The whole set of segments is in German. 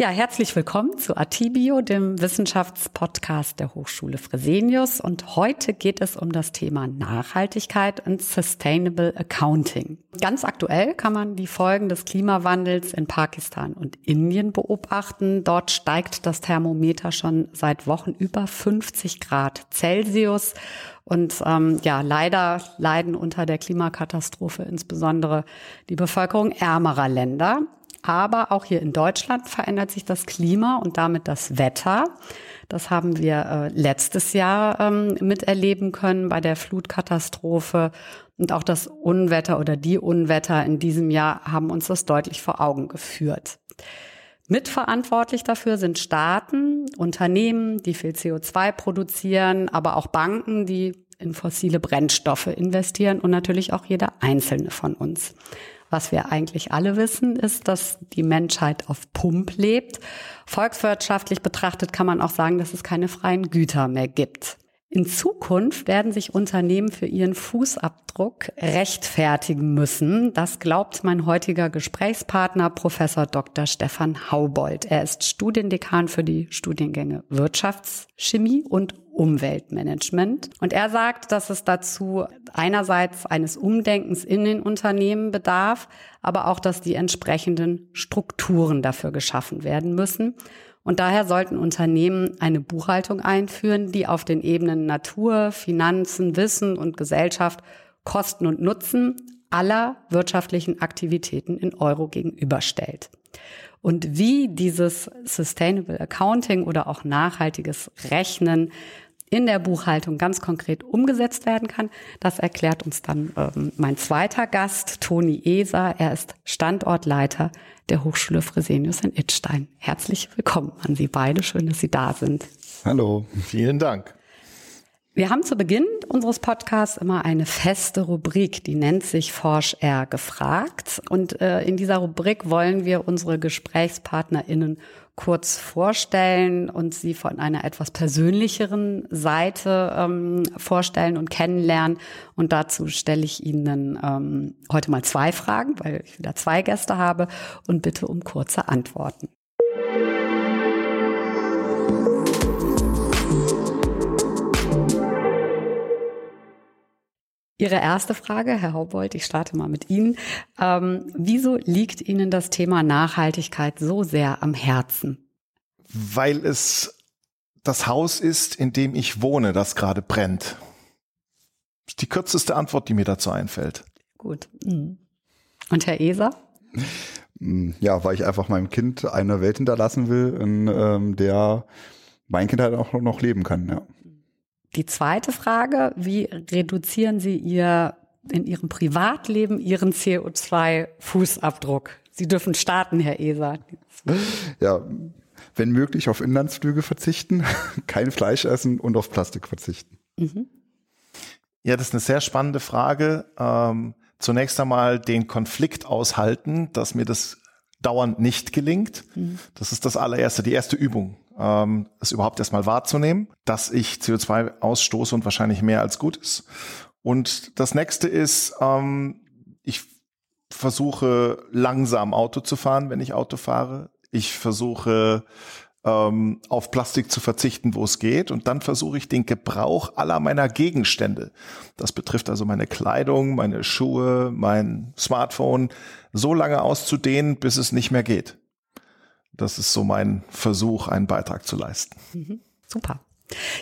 Ja, herzlich willkommen zu Atibio, dem Wissenschaftspodcast der Hochschule Fresenius. Und heute geht es um das Thema Nachhaltigkeit und Sustainable Accounting. Ganz aktuell kann man die Folgen des Klimawandels in Pakistan und Indien beobachten. Dort steigt das Thermometer schon seit Wochen über 50 Grad Celsius. Und ähm, ja, leider leiden unter der Klimakatastrophe insbesondere die Bevölkerung ärmerer Länder. Aber auch hier in Deutschland verändert sich das Klima und damit das Wetter. Das haben wir äh, letztes Jahr ähm, miterleben können bei der Flutkatastrophe. Und auch das Unwetter oder die Unwetter in diesem Jahr haben uns das deutlich vor Augen geführt. Mitverantwortlich dafür sind Staaten, Unternehmen, die viel CO2 produzieren, aber auch Banken, die in fossile Brennstoffe investieren und natürlich auch jeder einzelne von uns. Was wir eigentlich alle wissen, ist, dass die Menschheit auf Pump lebt. Volkswirtschaftlich betrachtet kann man auch sagen, dass es keine freien Güter mehr gibt. In Zukunft werden sich Unternehmen für ihren Fußabdruck rechtfertigen müssen. Das glaubt mein heutiger Gesprächspartner, Professor Dr. Stefan Haubold. Er ist Studiendekan für die Studiengänge Wirtschaftschemie und Umweltmanagement. Und er sagt, dass es dazu einerseits eines Umdenkens in den Unternehmen bedarf, aber auch, dass die entsprechenden Strukturen dafür geschaffen werden müssen. Und daher sollten Unternehmen eine Buchhaltung einführen, die auf den Ebenen Natur, Finanzen, Wissen und Gesellschaft Kosten und Nutzen aller wirtschaftlichen Aktivitäten in Euro gegenüberstellt. Und wie dieses Sustainable Accounting oder auch nachhaltiges Rechnen in der Buchhaltung ganz konkret umgesetzt werden kann. Das erklärt uns dann ähm, mein zweiter Gast, Toni Eser. Er ist Standortleiter der Hochschule Fresenius in Itstein. Herzlich willkommen an Sie beide. Schön, dass Sie da sind. Hallo, vielen Dank. Wir haben zu Beginn unseres Podcasts immer eine feste Rubrik, die nennt sich Forsch R gefragt. Und äh, in dieser Rubrik wollen wir unsere GesprächspartnerInnen kurz vorstellen und sie von einer etwas persönlicheren Seite ähm, vorstellen und kennenlernen. Und dazu stelle ich Ihnen ähm, heute mal zwei Fragen, weil ich wieder zwei Gäste habe und bitte um kurze Antworten. Ihre erste Frage, Herr Haubold, ich starte mal mit Ihnen. Ähm, wieso liegt Ihnen das Thema Nachhaltigkeit so sehr am Herzen? Weil es das Haus ist, in dem ich wohne, das gerade brennt. Das ist die kürzeste Antwort, die mir dazu einfällt. Gut. Mhm. Und Herr Eser? Mm, ja, weil ich einfach meinem Kind eine Welt hinterlassen will, in ähm, der mein Kind halt auch noch leben kann, ja. Die zweite Frage, wie reduzieren Sie Ihr in Ihrem Privatleben Ihren CO2-Fußabdruck? Sie dürfen starten, Herr Eser. Ja, wenn möglich auf Inlandsflüge verzichten, kein Fleisch essen und auf Plastik verzichten. Mhm. Ja, das ist eine sehr spannende Frage. Ähm, zunächst einmal den Konflikt aushalten, dass mir das dauernd nicht gelingt. Mhm. Das ist das allererste, die erste Übung, ähm, es überhaupt erstmal wahrzunehmen, dass ich CO2 ausstoße und wahrscheinlich mehr als gut ist. Und das nächste ist, ähm, ich versuche langsam Auto zu fahren, wenn ich Auto fahre. Ich versuche ähm, auf Plastik zu verzichten, wo es geht. Und dann versuche ich den Gebrauch aller meiner Gegenstände, das betrifft also meine Kleidung, meine Schuhe, mein Smartphone, so lange auszudehnen, bis es nicht mehr geht. Das ist so mein Versuch, einen Beitrag zu leisten. Mhm. Super.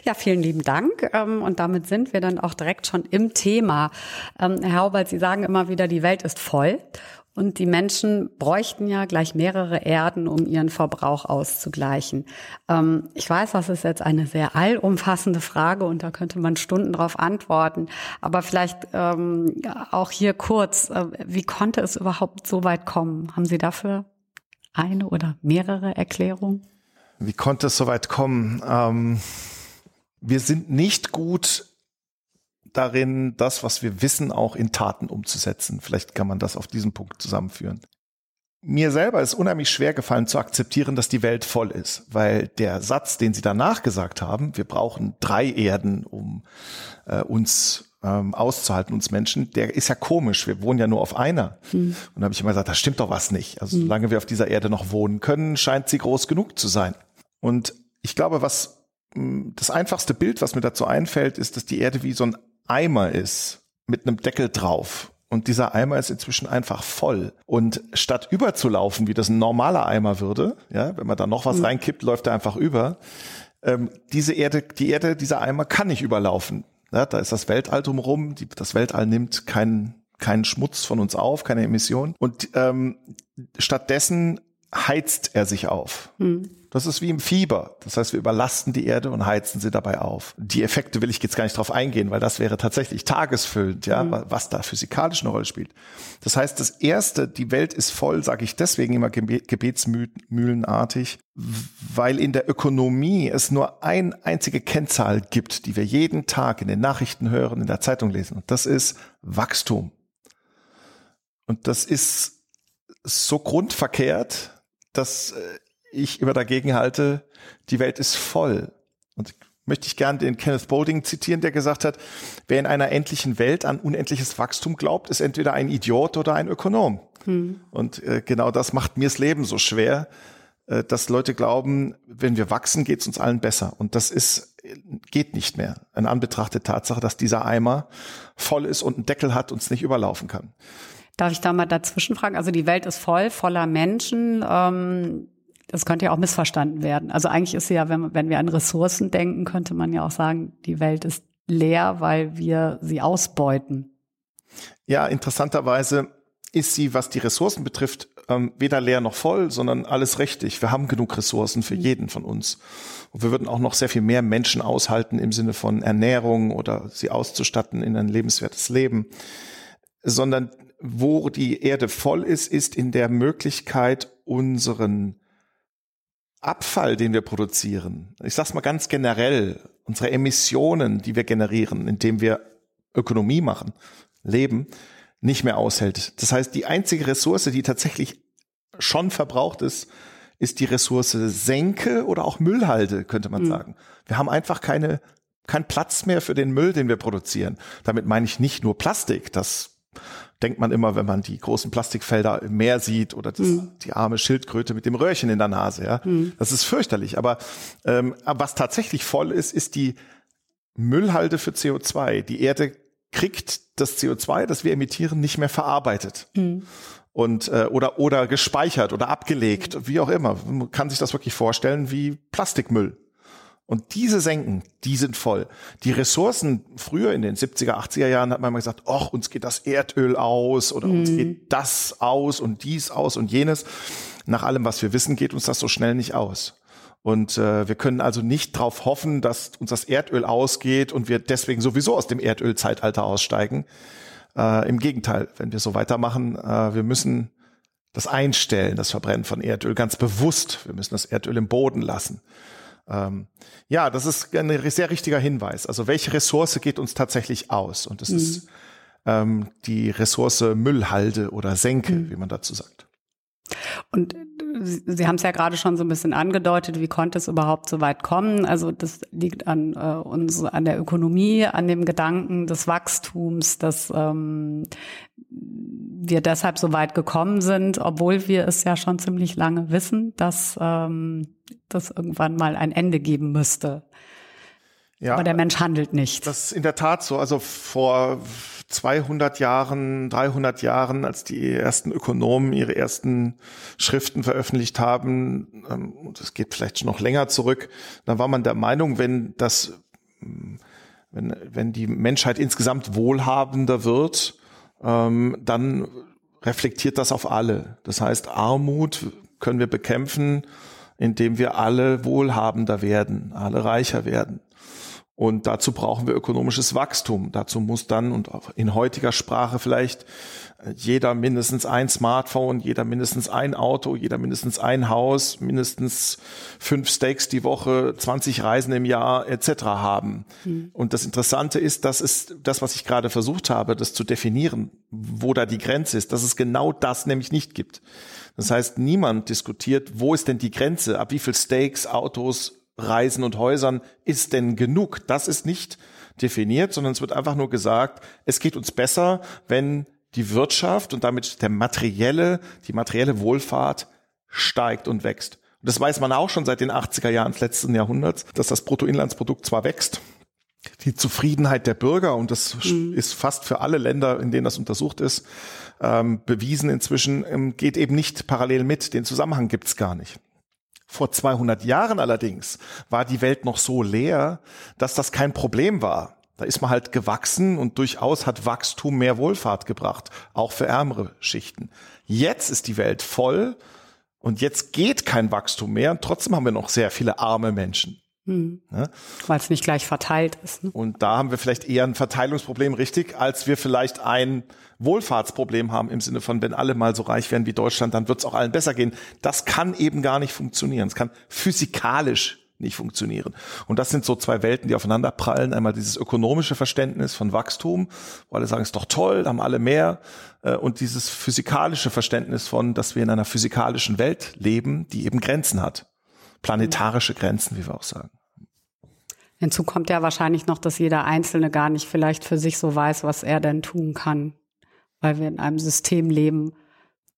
Ja, vielen lieben Dank. Ähm, und damit sind wir dann auch direkt schon im Thema. Ähm, Herr Haubert, Sie sagen immer wieder, die Welt ist voll. Und die Menschen bräuchten ja gleich mehrere Erden, um ihren Verbrauch auszugleichen. Ähm, ich weiß, das ist jetzt eine sehr allumfassende Frage und da könnte man Stunden drauf antworten. Aber vielleicht auch hier kurz, äh, wie konnte es überhaupt so weit kommen? Haben Sie dafür eine oder mehrere Erklärungen? Wie konnte es so weit kommen? Ähm, wir sind nicht gut darin, das, was wir wissen, auch in Taten umzusetzen. Vielleicht kann man das auf diesen Punkt zusammenführen. mir selber ist unheimlich schwer gefallen zu akzeptieren, dass die Welt voll ist, weil der Satz, den Sie danach gesagt haben, wir brauchen drei Erden, um äh, uns ähm, auszuhalten, uns Menschen, der ist ja komisch. Wir wohnen ja nur auf einer. Hm. Und da habe ich immer gesagt, da stimmt doch was nicht. Also hm. solange wir auf dieser Erde noch wohnen können, scheint sie groß genug zu sein. Und ich glaube, was hm, das einfachste Bild, was mir dazu einfällt, ist, dass die Erde wie so ein Eimer ist mit einem Deckel drauf. Und dieser Eimer ist inzwischen einfach voll. Und statt überzulaufen, wie das ein normaler Eimer würde, ja, wenn man da noch was mhm. reinkippt, läuft er einfach über. Ähm, diese Erde, die Erde, dieser Eimer kann nicht überlaufen. Ja, da ist das Weltall drumherum. Die, das Weltall nimmt keinen keinen Schmutz von uns auf, keine Emission. Und ähm, stattdessen heizt er sich auf. Mhm. Das ist wie im Fieber. Das heißt, wir überlasten die Erde und heizen sie dabei auf. Die Effekte will ich jetzt gar nicht drauf eingehen, weil das wäre tatsächlich tagesfüllend, ja, mhm. was da physikalisch eine Rolle spielt. Das heißt, das erste, die Welt ist voll, sage ich deswegen immer gebetsmühlenartig, weil in der Ökonomie es nur ein einzige Kennzahl gibt, die wir jeden Tag in den Nachrichten hören, in der Zeitung lesen. Und das ist Wachstum. Und das ist so grundverkehrt, dass äh, ich immer dagegen halte, die Welt ist voll. Und möchte ich gerne den Kenneth Boulding zitieren, der gesagt hat, wer in einer endlichen Welt an unendliches Wachstum glaubt, ist entweder ein Idiot oder ein Ökonom. Hm. Und äh, genau das macht mir das Leben so schwer, äh, dass Leute glauben, wenn wir wachsen, geht es uns allen besser. Und das ist, geht nicht mehr. In Anbetracht der Tatsache, dass dieser Eimer voll ist und einen Deckel hat und es nicht überlaufen kann. Darf ich da mal dazwischen fragen? Also die Welt ist voll, voller Menschen. Ähm, das könnte ja auch missverstanden werden. Also eigentlich ist sie ja, wenn, wenn wir an Ressourcen denken, könnte man ja auch sagen, die Welt ist leer, weil wir sie ausbeuten. Ja, interessanterweise ist sie, was die Ressourcen betrifft, ähm, weder leer noch voll, sondern alles richtig. Wir haben genug Ressourcen für mhm. jeden von uns. Und wir würden auch noch sehr viel mehr Menschen aushalten im Sinne von Ernährung oder sie auszustatten in ein lebenswertes Leben. Sondern wo die Erde voll ist, ist in der Möglichkeit, unseren Abfall, den wir produzieren, ich sage es mal ganz generell, unsere Emissionen, die wir generieren, indem wir Ökonomie machen, leben, nicht mehr aushält. Das heißt, die einzige Ressource, die tatsächlich schon verbraucht ist, ist die Ressource Senke oder auch Müllhalde, könnte man mhm. sagen. Wir haben einfach keine, keinen Platz mehr für den Müll, den wir produzieren. Damit meine ich nicht nur Plastik, das denkt man immer, wenn man die großen Plastikfelder im Meer sieht oder das, mhm. die arme Schildkröte mit dem Röhrchen in der Nase. Ja, mhm. das ist fürchterlich. Aber, ähm, aber was tatsächlich voll ist, ist die Müllhalde für CO2. Die Erde kriegt das CO2, das wir emittieren, nicht mehr verarbeitet. Mhm. Und äh, oder oder gespeichert oder abgelegt, wie auch immer. Man kann sich das wirklich vorstellen wie Plastikmüll. Und diese Senken, die sind voll. Die Ressourcen früher in den 70er, 80er Jahren hat man immer gesagt, ach, uns geht das Erdöl aus oder mhm. uns geht das aus und dies aus und jenes. Nach allem, was wir wissen, geht uns das so schnell nicht aus. Und äh, wir können also nicht darauf hoffen, dass uns das Erdöl ausgeht und wir deswegen sowieso aus dem Erdölzeitalter aussteigen. Äh, Im Gegenteil, wenn wir so weitermachen, äh, wir müssen das einstellen, das Verbrennen von Erdöl, ganz bewusst. Wir müssen das Erdöl im Boden lassen. Ähm, ja, das ist ein sehr richtiger Hinweis. Also welche Ressource geht uns tatsächlich aus? Und das mhm. ist ähm, die Ressource Müllhalde oder Senke, mhm. wie man dazu sagt. Und äh, Sie haben es ja gerade schon so ein bisschen angedeutet, wie konnte es überhaupt so weit kommen? Also das liegt an äh, uns, an der Ökonomie, an dem Gedanken des Wachstums, dass ähm, wir deshalb so weit gekommen sind, obwohl wir es ja schon ziemlich lange wissen, dass ähm, das irgendwann mal ein Ende geben müsste. Ja, Aber der Mensch handelt nicht. Das ist in der Tat so. Also vor 200 Jahren, 300 Jahren, als die ersten Ökonomen ihre ersten Schriften veröffentlicht haben, ähm, und es geht vielleicht schon noch länger zurück, da war man der Meinung, wenn das, wenn, wenn die Menschheit insgesamt wohlhabender wird, ähm, dann reflektiert das auf alle. Das heißt, Armut können wir bekämpfen, indem wir alle wohlhabender werden, alle reicher werden. Und dazu brauchen wir ökonomisches Wachstum. Dazu muss dann, und in heutiger Sprache vielleicht, jeder mindestens ein Smartphone, jeder mindestens ein Auto, jeder mindestens ein Haus, mindestens fünf Steaks die Woche, 20 Reisen im Jahr etc. haben. Mhm. Und das Interessante ist, das ist das, was ich gerade versucht habe, das zu definieren, wo da die Grenze ist, dass es genau das nämlich nicht gibt. Das heißt, niemand diskutiert, wo ist denn die Grenze, ab wie viel Steaks, Autos, Reisen und Häusern ist denn genug? Das ist nicht definiert, sondern es wird einfach nur gesagt, es geht uns besser, wenn die Wirtschaft und damit der materielle, die materielle Wohlfahrt steigt und wächst. Und das weiß man auch schon seit den 80er Jahren des letzten Jahrhunderts, dass das Bruttoinlandsprodukt zwar wächst, die Zufriedenheit der Bürger, und das mhm. ist fast für alle Länder, in denen das untersucht ist, ähm, bewiesen inzwischen, ähm, geht eben nicht parallel mit. Den Zusammenhang gibt's gar nicht. Vor 200 Jahren allerdings war die Welt noch so leer, dass das kein Problem war. Da ist man halt gewachsen und durchaus hat Wachstum mehr Wohlfahrt gebracht, auch für ärmere Schichten. Jetzt ist die Welt voll und jetzt geht kein Wachstum mehr und trotzdem haben wir noch sehr viele arme Menschen. Hm. Ja? Weil es nicht gleich verteilt ist. Ne? Und da haben wir vielleicht eher ein Verteilungsproblem richtig, als wir vielleicht ein Wohlfahrtsproblem haben im Sinne von, wenn alle mal so reich werden wie Deutschland, dann wird es auch allen besser gehen. Das kann eben gar nicht funktionieren. Es kann physikalisch nicht funktionieren. Und das sind so zwei Welten, die aufeinander prallen. Einmal dieses ökonomische Verständnis von Wachstum, wo alle sagen, es ist doch toll, da haben alle mehr. Äh, und dieses physikalische Verständnis von, dass wir in einer physikalischen Welt leben, die eben Grenzen hat. Planetarische Grenzen, wie wir auch sagen. Hinzu kommt ja wahrscheinlich noch, dass jeder Einzelne gar nicht vielleicht für sich so weiß, was er denn tun kann, weil wir in einem System leben,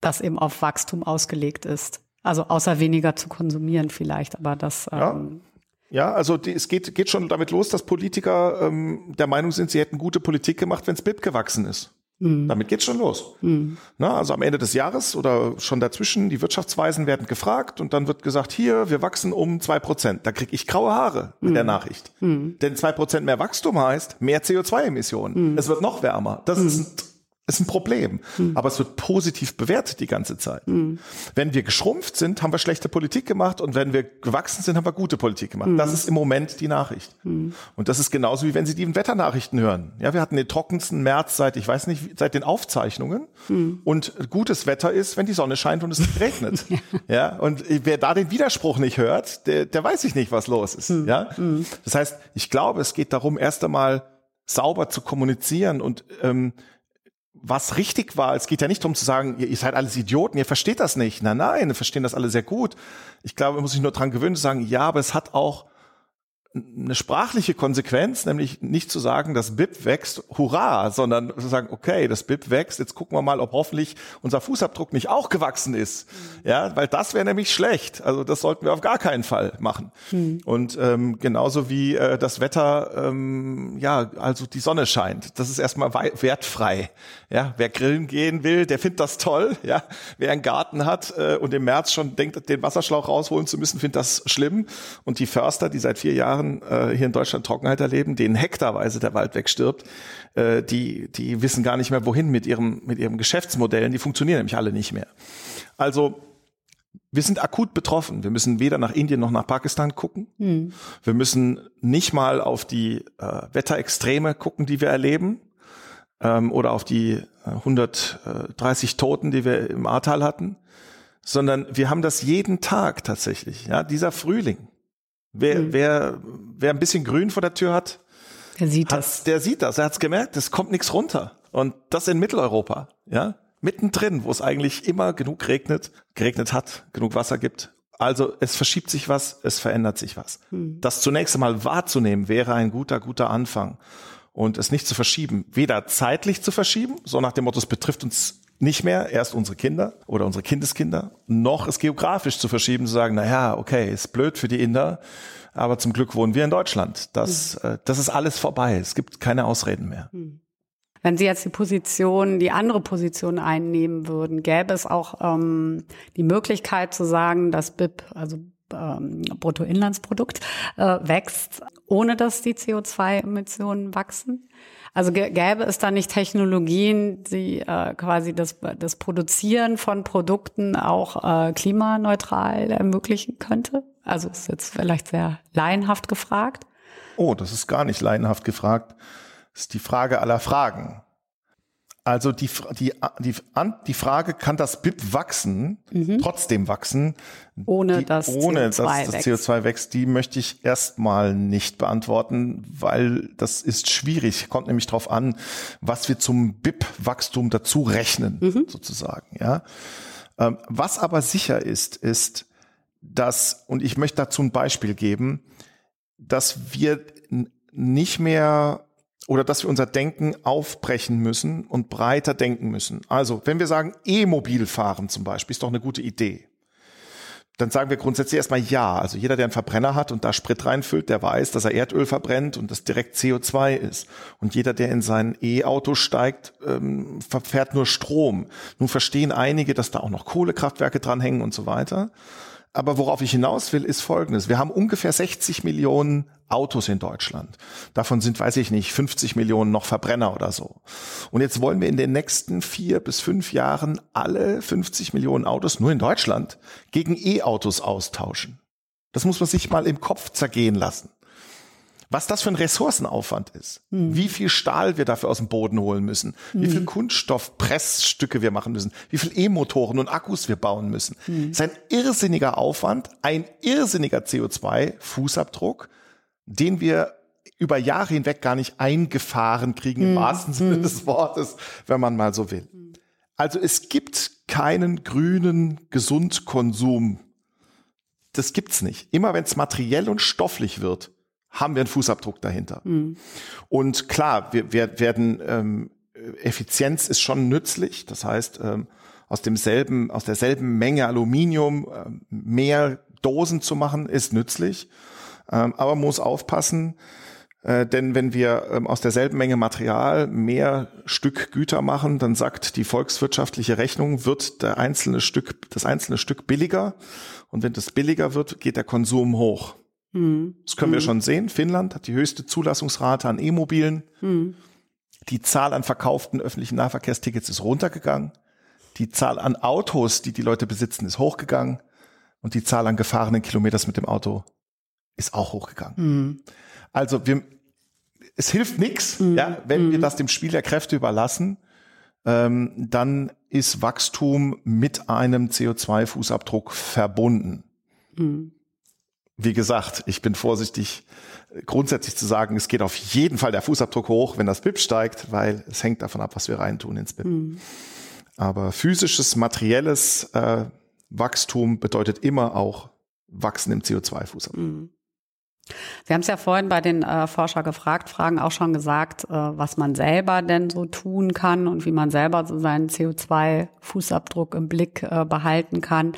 das eben auf Wachstum ausgelegt ist. Also außer weniger zu konsumieren vielleicht, aber das. Ja. Ähm, ja, also die, es geht, geht schon damit los, dass Politiker ähm, der Meinung sind, sie hätten gute Politik gemacht, wenn es BIP gewachsen ist. Mhm. Damit geht's schon los. Mhm. Na, also am Ende des Jahres oder schon dazwischen, die Wirtschaftsweisen werden gefragt und dann wird gesagt, hier, wir wachsen um zwei Prozent. Da kriege ich graue Haare mit der mhm. Nachricht. Mhm. Denn zwei Prozent mehr Wachstum heißt mehr CO2-Emissionen. Mhm. Es wird noch wärmer. Das ist ein ist ein Problem. Mhm. Aber es wird positiv bewertet die ganze Zeit. Mhm. Wenn wir geschrumpft sind, haben wir schlechte Politik gemacht und wenn wir gewachsen sind, haben wir gute Politik gemacht. Mhm. Das ist im Moment die Nachricht. Mhm. Und das ist genauso wie wenn Sie die Wetternachrichten hören. Ja, wir hatten den trockensten März seit, ich weiß nicht, seit den Aufzeichnungen. Mhm. Und gutes Wetter ist, wenn die Sonne scheint und es regnet. ja. und wer da den Widerspruch nicht hört, der, der weiß ich nicht, was los ist. Mhm. Ja. Das heißt, ich glaube, es geht darum, erst einmal sauber zu kommunizieren und ähm, was richtig war. Es geht ja nicht darum zu sagen, ihr, ihr seid alles Idioten, ihr versteht das nicht. Nein, nein, wir verstehen das alle sehr gut. Ich glaube, man muss sich nur dran gewöhnen zu sagen, ja, aber es hat auch eine sprachliche Konsequenz, nämlich nicht zu sagen, das BIP wächst, hurra, sondern zu sagen, okay, das BIP wächst, jetzt gucken wir mal, ob hoffentlich unser Fußabdruck nicht auch gewachsen ist. Mhm. Ja, weil das wäre nämlich schlecht. Also das sollten wir auf gar keinen Fall machen. Mhm. Und ähm, genauso wie äh, das Wetter, ähm, ja, also die Sonne scheint, das ist erstmal wertfrei. Ja, wer grillen gehen will, der findet das toll. Ja, wer einen Garten hat äh, und im März schon denkt, den Wasserschlauch rausholen zu müssen, findet das schlimm. Und die Förster, die seit vier Jahren Jahren äh, hier in Deutschland Trockenheit erleben, denen hektarweise der Wald wegstirbt, äh, die, die wissen gar nicht mehr, wohin mit ihrem, mit ihrem Geschäftsmodellen. Die funktionieren nämlich alle nicht mehr. Also wir sind akut betroffen. Wir müssen weder nach Indien noch nach Pakistan gucken. Hm. Wir müssen nicht mal auf die äh, Wetterextreme gucken, die wir erleben, ähm, oder auf die äh, 130 Toten, die wir im Ahrtal hatten, sondern wir haben das jeden Tag tatsächlich. Ja, dieser Frühling, Wer, mhm. wer, wer ein bisschen Grün vor der Tür hat, der sieht das. Der sieht das. Er hat es gemerkt. Es kommt nichts runter. Und das in Mitteleuropa, ja, mittendrin, wo es eigentlich immer genug regnet, geregnet hat, genug Wasser gibt. Also es verschiebt sich was, es verändert sich was. Mhm. Das zunächst einmal wahrzunehmen wäre ein guter, guter Anfang und es nicht zu verschieben, weder zeitlich zu verschieben, so nach dem Motto, es betrifft uns nicht mehr erst unsere Kinder oder unsere Kindeskinder, noch es geografisch zu verschieben, zu sagen, na ja, okay, ist blöd für die Inder, aber zum Glück wohnen wir in Deutschland. Das, mhm. äh, das ist alles vorbei. Es gibt keine Ausreden mehr. Mhm. Wenn Sie jetzt die Position, die andere Position einnehmen würden, gäbe es auch ähm, die Möglichkeit zu sagen, dass BIP, also ähm, Bruttoinlandsprodukt, äh, wächst, ohne dass die CO2-Emissionen wachsen? Also gäbe es da nicht Technologien, die äh, quasi das, das Produzieren von Produkten auch äh, klimaneutral ermöglichen könnte? Also ist jetzt vielleicht sehr laienhaft gefragt. Oh, das ist gar nicht laienhaft gefragt. Das ist die Frage aller Fragen. Also die, die, die, die Frage, kann das BIP wachsen, mhm. trotzdem wachsen, ohne, die, dass, ohne CO2 dass das CO2 wächst, die möchte ich erstmal nicht beantworten, weil das ist schwierig. Kommt nämlich darauf an, was wir zum BIP-Wachstum dazu rechnen, mhm. sozusagen. Ja. Ähm, was aber sicher ist, ist, dass, und ich möchte dazu ein Beispiel geben, dass wir nicht mehr oder dass wir unser Denken aufbrechen müssen und breiter denken müssen. Also, wenn wir sagen, E-Mobil fahren zum Beispiel, ist doch eine gute Idee. Dann sagen wir grundsätzlich erstmal ja. Also jeder, der einen Verbrenner hat und da Sprit reinfüllt, der weiß, dass er Erdöl verbrennt und das direkt CO2 ist. Und jeder, der in sein E-Auto steigt, ähm, verfährt nur Strom. Nun verstehen einige, dass da auch noch Kohlekraftwerke dranhängen und so weiter. Aber worauf ich hinaus will, ist Folgendes. Wir haben ungefähr 60 Millionen Autos in Deutschland. Davon sind, weiß ich nicht, 50 Millionen noch Verbrenner oder so. Und jetzt wollen wir in den nächsten vier bis fünf Jahren alle 50 Millionen Autos nur in Deutschland gegen E-Autos austauschen. Das muss man sich mal im Kopf zergehen lassen was das für ein Ressourcenaufwand ist, mhm. wie viel Stahl wir dafür aus dem Boden holen müssen, mhm. wie viel Kunststoffpressstücke wir machen müssen, wie viel E-Motoren und Akkus wir bauen müssen. Mhm. Das ist ein irrsinniger Aufwand, ein irrsinniger CO2-Fußabdruck, den wir über Jahre hinweg gar nicht eingefahren kriegen, im mhm. wahrsten Sinne mhm. des Wortes, wenn man mal so will. Also es gibt keinen grünen Gesundkonsum. Das gibt's nicht. Immer wenn es materiell und stofflich wird, haben wir einen Fußabdruck dahinter. Mhm. Und klar, wir, wir werden ähm, Effizienz ist schon nützlich. Das heißt, ähm, aus demselben, aus derselben Menge Aluminium äh, mehr Dosen zu machen, ist nützlich. Ähm, aber man muss aufpassen, äh, denn wenn wir ähm, aus derselben Menge Material mehr Stück Güter machen, dann sagt die volkswirtschaftliche Rechnung, wird der einzelne Stück, das einzelne Stück billiger. Und wenn das billiger wird, geht der Konsum hoch. Mhm. Das können wir mhm. schon sehen. Finnland hat die höchste Zulassungsrate an E-Mobilen. Mhm. Die Zahl an verkauften öffentlichen Nahverkehrstickets ist runtergegangen. Die Zahl an Autos, die die Leute besitzen, ist hochgegangen. Und die Zahl an gefahrenen Kilometers mit dem Auto ist auch hochgegangen. Mhm. Also wir, es hilft nichts, mhm. ja, wenn wir mhm. das dem Spiel der Kräfte überlassen. Ähm, dann ist Wachstum mit einem CO2-Fußabdruck verbunden. Wie gesagt, ich bin vorsichtig, grundsätzlich zu sagen, es geht auf jeden Fall der Fußabdruck hoch, wenn das BIP steigt, weil es hängt davon ab, was wir reintun ins BIP. Mhm. Aber physisches, materielles äh, Wachstum bedeutet immer auch Wachsen im CO2-Fußabdruck. Mhm. Sie haben es ja vorhin bei den äh, Forscher gefragt, Fragen auch schon gesagt, äh, was man selber denn so tun kann und wie man selber so seinen CO2-Fußabdruck im Blick äh, behalten kann.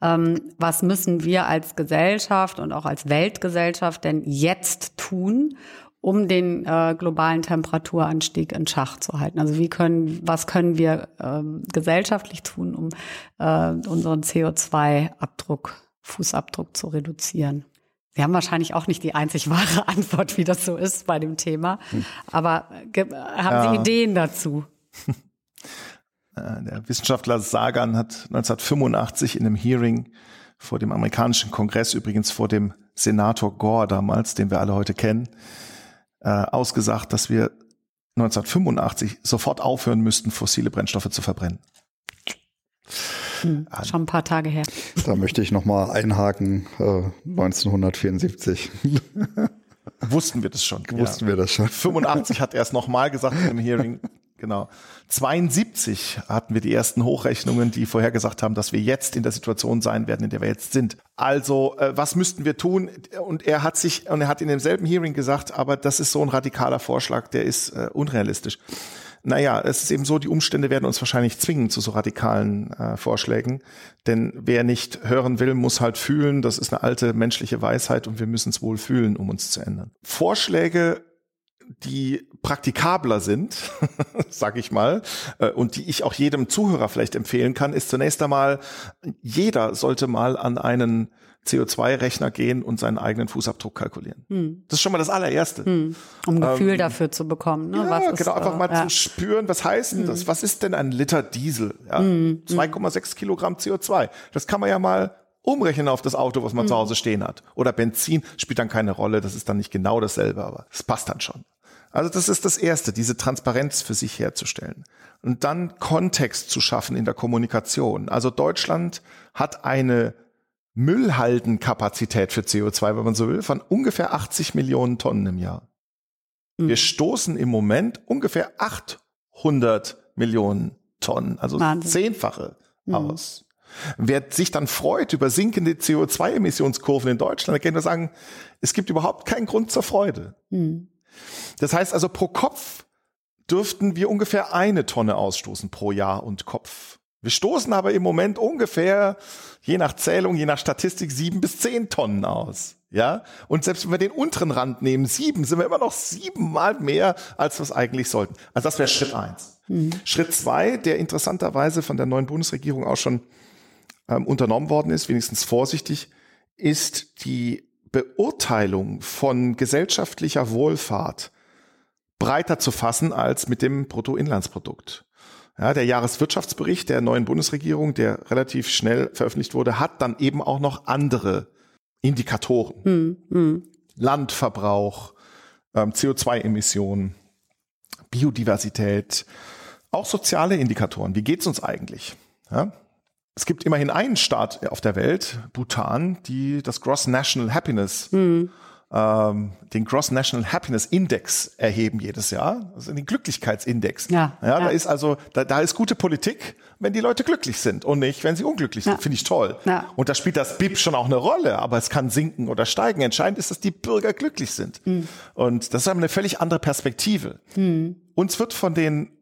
Ähm, was müssen wir als Gesellschaft und auch als Weltgesellschaft denn jetzt tun, um den äh, globalen Temperaturanstieg in Schach zu halten? Also wie können, was können wir ähm, gesellschaftlich tun, um äh, unseren CO2-Abdruck, Fußabdruck zu reduzieren? Sie haben wahrscheinlich auch nicht die einzig wahre Antwort, wie das so ist bei dem Thema. Hm. Aber äh, haben Sie Ideen dazu? Äh, der Wissenschaftler Sagan hat 1985 in einem Hearing vor dem amerikanischen Kongress, übrigens vor dem Senator Gore damals, den wir alle heute kennen, äh, ausgesagt, dass wir 1985 sofort aufhören müssten, fossile Brennstoffe zu verbrennen. Hm, schon ein paar Tage her. Da möchte ich nochmal einhaken, äh, 1974. Wussten wir das schon. Wussten ja. wir das schon. 85 hat er es nochmal gesagt im Hearing. Genau. 72 hatten wir die ersten Hochrechnungen, die vorhergesagt haben, dass wir jetzt in der Situation sein werden, in der wir jetzt sind. Also, äh, was müssten wir tun? Und er hat sich, und er hat in demselben Hearing gesagt, aber das ist so ein radikaler Vorschlag, der ist äh, unrealistisch. Naja, es ist eben so, die Umstände werden uns wahrscheinlich zwingen zu so radikalen äh, Vorschlägen. Denn wer nicht hören will, muss halt fühlen. Das ist eine alte menschliche Weisheit und wir müssen es wohl fühlen, um uns zu ändern. Vorschläge, die praktikabler sind, sag ich mal, äh, und die ich auch jedem Zuhörer vielleicht empfehlen kann, ist zunächst einmal, jeder sollte mal an einen CO2-Rechner gehen und seinen eigenen Fußabdruck kalkulieren. Hm. Das ist schon mal das allererste. Hm. Um ein Gefühl ähm, dafür zu bekommen. Ne? Ja, was genau, ist, einfach mal äh, zu spüren, was heißt denn hm. das? Was ist denn ein Liter Diesel? Ja, 2,6 hm. Kilogramm CO2. Das kann man ja mal umrechnen auf das Auto, was man hm. zu Hause stehen hat. Oder Benzin spielt dann keine Rolle, das ist dann nicht genau dasselbe, aber es passt dann schon. Also das ist das Erste, diese Transparenz für sich herzustellen. Und dann Kontext zu schaffen in der Kommunikation. Also Deutschland hat eine Müllhaltenkapazität für CO2, wenn man so will, von ungefähr 80 Millionen Tonnen im Jahr. Mhm. Wir stoßen im Moment ungefähr 800 Millionen Tonnen, also Wahnsinn. zehnfache mhm. aus. Wer sich dann freut über sinkende CO2-Emissionskurven in Deutschland, da können wir sagen, es gibt überhaupt keinen Grund zur Freude. Mhm. Das heißt also, pro Kopf dürften wir ungefähr eine Tonne ausstoßen pro Jahr und Kopf. Wir stoßen aber im Moment ungefähr, je nach Zählung, je nach Statistik, sieben bis zehn Tonnen aus. Ja, und selbst wenn wir den unteren Rand nehmen, sieben, sind wir immer noch siebenmal mehr, als wir es eigentlich sollten. Also das wäre Schritt eins. Mhm. Schritt zwei, der interessanterweise von der neuen Bundesregierung auch schon ähm, unternommen worden ist, wenigstens vorsichtig, ist die Beurteilung von gesellschaftlicher Wohlfahrt breiter zu fassen als mit dem Bruttoinlandsprodukt. Ja, der Jahreswirtschaftsbericht der neuen Bundesregierung, der relativ schnell veröffentlicht wurde, hat dann eben auch noch andere Indikatoren. Hm, hm. Landverbrauch, ähm, CO2-Emissionen, Biodiversität, auch soziale Indikatoren. Wie geht's uns eigentlich? Ja? Es gibt immerhin einen Staat auf der Welt, Bhutan, die das Gross National Happiness, hm. ähm, den Gross National Happiness Index erheben jedes Jahr, also den Glücklichkeitsindex. Ja, ja, ja. da ist also, da, da ist gute Politik, wenn die Leute glücklich sind und nicht, wenn sie unglücklich sind. Ja. Finde ich toll. Ja. Und da spielt das BIP schon auch eine Rolle, aber es kann sinken oder steigen. Entscheidend ist, dass die Bürger glücklich sind. Mhm. Und das ist eine völlig andere Perspektive. Mhm. Uns wird von den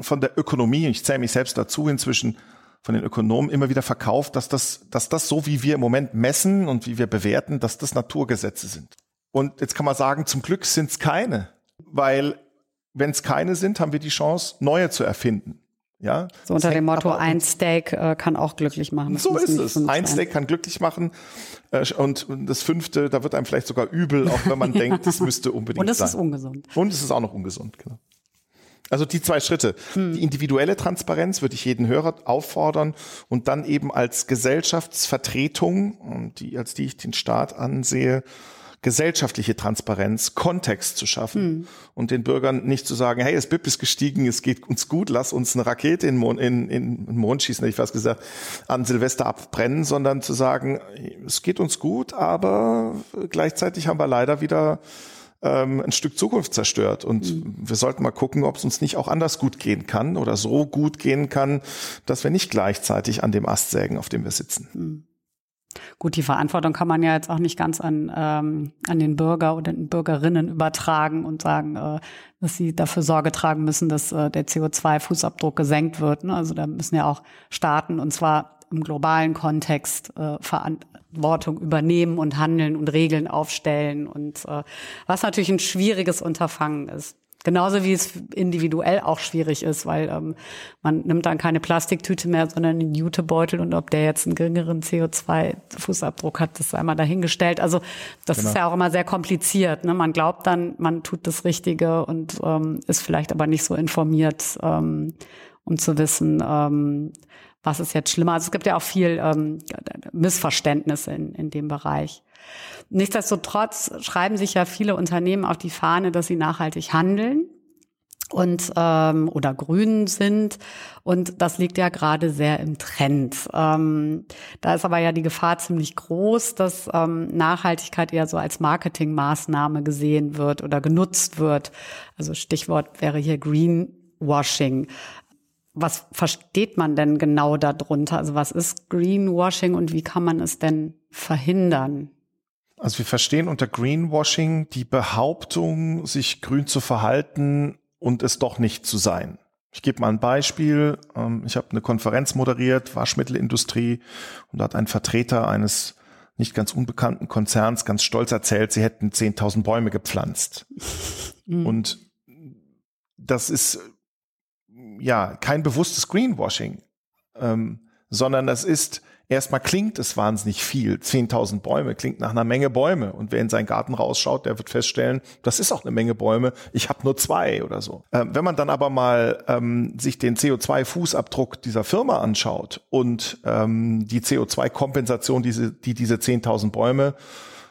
von der Ökonomie, ich zähle mich selbst dazu inzwischen, von den Ökonomen immer wieder verkauft, dass das, dass das so, wie wir im Moment messen und wie wir bewerten, dass das Naturgesetze sind. Und jetzt kann man sagen, zum Glück sind es keine, weil wenn es keine sind, haben wir die Chance, neue zu erfinden. Ja, so unter dem Motto, ein Steak äh, kann auch glücklich machen. Das so ist es. Ein Steak kann glücklich machen. Äh, und das fünfte, da wird einem vielleicht sogar übel, auch wenn man denkt, es müsste unbedingt sein. Und es ist ungesund. Und es ist auch noch ungesund, genau. Also die zwei Schritte. Hm. Die individuelle Transparenz würde ich jeden Hörer auffordern und dann eben als Gesellschaftsvertretung, die, als die ich den Staat ansehe, gesellschaftliche Transparenz, Kontext zu schaffen hm. und den Bürgern nicht zu sagen, hey, das BIP ist gestiegen, es geht uns gut, lass uns eine Rakete in, Mond, in, in den Mond schießen, hätte ich fast gesagt, an Silvester abbrennen, sondern zu sagen, es geht uns gut, aber gleichzeitig haben wir leider wieder ähm, ein Stück Zukunft zerstört. Und mhm. wir sollten mal gucken, ob es uns nicht auch anders gut gehen kann oder so gut gehen kann, dass wir nicht gleichzeitig an dem Ast sägen, auf dem wir sitzen. Mhm. Gut, die Verantwortung kann man ja jetzt auch nicht ganz an, ähm, an den Bürger oder den Bürgerinnen übertragen und sagen, äh, dass sie dafür Sorge tragen müssen, dass äh, der CO2-Fußabdruck gesenkt wird. Ne? Also da müssen ja auch Staaten und zwar im globalen Kontext äh, Verantwortung übernehmen und handeln und Regeln aufstellen und äh, was natürlich ein schwieriges Unterfangen ist. Genauso wie es individuell auch schwierig ist, weil ähm, man nimmt dann keine Plastiktüte mehr, sondern einen Jutebeutel und ob der jetzt einen geringeren CO2-Fußabdruck hat, das ist einmal dahingestellt. Also das genau. ist ja auch immer sehr kompliziert. Ne? Man glaubt dann, man tut das Richtige und ähm, ist vielleicht aber nicht so informiert, ähm, um zu wissen, ähm, was ist jetzt schlimmer. Also es gibt ja auch viel ähm, Missverständnisse in, in dem Bereich. Nichtsdestotrotz schreiben sich ja viele Unternehmen auf die Fahne, dass sie nachhaltig handeln und ähm, oder grün sind und das liegt ja gerade sehr im Trend. Ähm, da ist aber ja die Gefahr ziemlich groß, dass ähm, Nachhaltigkeit eher so als Marketingmaßnahme gesehen wird oder genutzt wird. Also Stichwort wäre hier Greenwashing was versteht man denn genau darunter? Also was ist Greenwashing und wie kann man es denn verhindern? Also wir verstehen unter Greenwashing die Behauptung, sich grün zu verhalten und es doch nicht zu sein. Ich gebe mal ein Beispiel. Ähm, ich habe eine Konferenz moderiert, Waschmittelindustrie, und da hat ein Vertreter eines nicht ganz unbekannten Konzerns ganz stolz erzählt, sie hätten 10.000 Bäume gepflanzt. Mhm. Und das ist ja kein bewusstes Greenwashing, ähm, sondern es ist erstmal klingt es wahnsinnig viel. 10.000 Bäume klingt nach einer Menge Bäume. Und wer in seinen Garten rausschaut, der wird feststellen, das ist auch eine Menge Bäume. Ich habe nur zwei oder so. Ähm, wenn man dann aber mal ähm, sich den CO2-Fußabdruck dieser Firma anschaut und ähm, die CO2-Kompensation, diese, die diese 10.000 Bäume,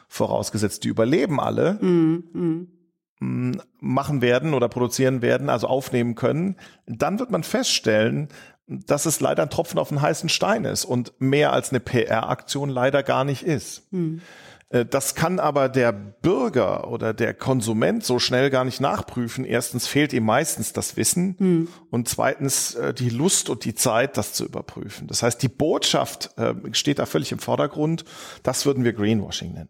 vorausgesetzt, die überleben alle, mm, mm machen werden oder produzieren werden, also aufnehmen können, dann wird man feststellen, dass es leider ein Tropfen auf den heißen Stein ist und mehr als eine PR-Aktion leider gar nicht ist. Hm. Äh, das kann aber der Bürger oder der Konsument so schnell gar nicht nachprüfen. Erstens fehlt ihm meistens das Wissen hm. und zweitens äh, die Lust und die Zeit, das zu überprüfen. Das heißt, die Botschaft äh, steht da völlig im Vordergrund. Das würden wir Greenwashing nennen.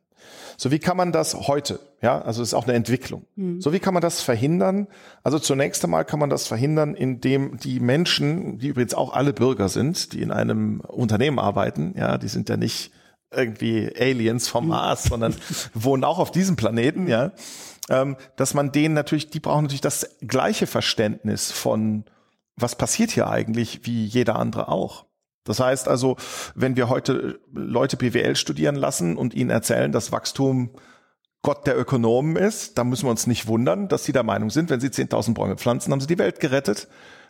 So wie kann man das heute? Ja, also ist auch eine Entwicklung. Mhm. So wie kann man das verhindern? Also zunächst einmal kann man das verhindern, indem die Menschen, die übrigens auch alle Bürger sind, die in einem Unternehmen arbeiten, ja, die sind ja nicht irgendwie Aliens vom Mars, sondern wohnen auch auf diesem Planeten, ja, ähm, dass man denen natürlich, die brauchen natürlich das gleiche Verständnis von, was passiert hier eigentlich, wie jeder andere auch. Das heißt also, wenn wir heute Leute BWL studieren lassen und ihnen erzählen, dass Wachstum Gott der Ökonomen ist, dann müssen wir uns nicht wundern, dass sie der Meinung sind, wenn sie 10.000 Bäume pflanzen, haben sie die Welt gerettet,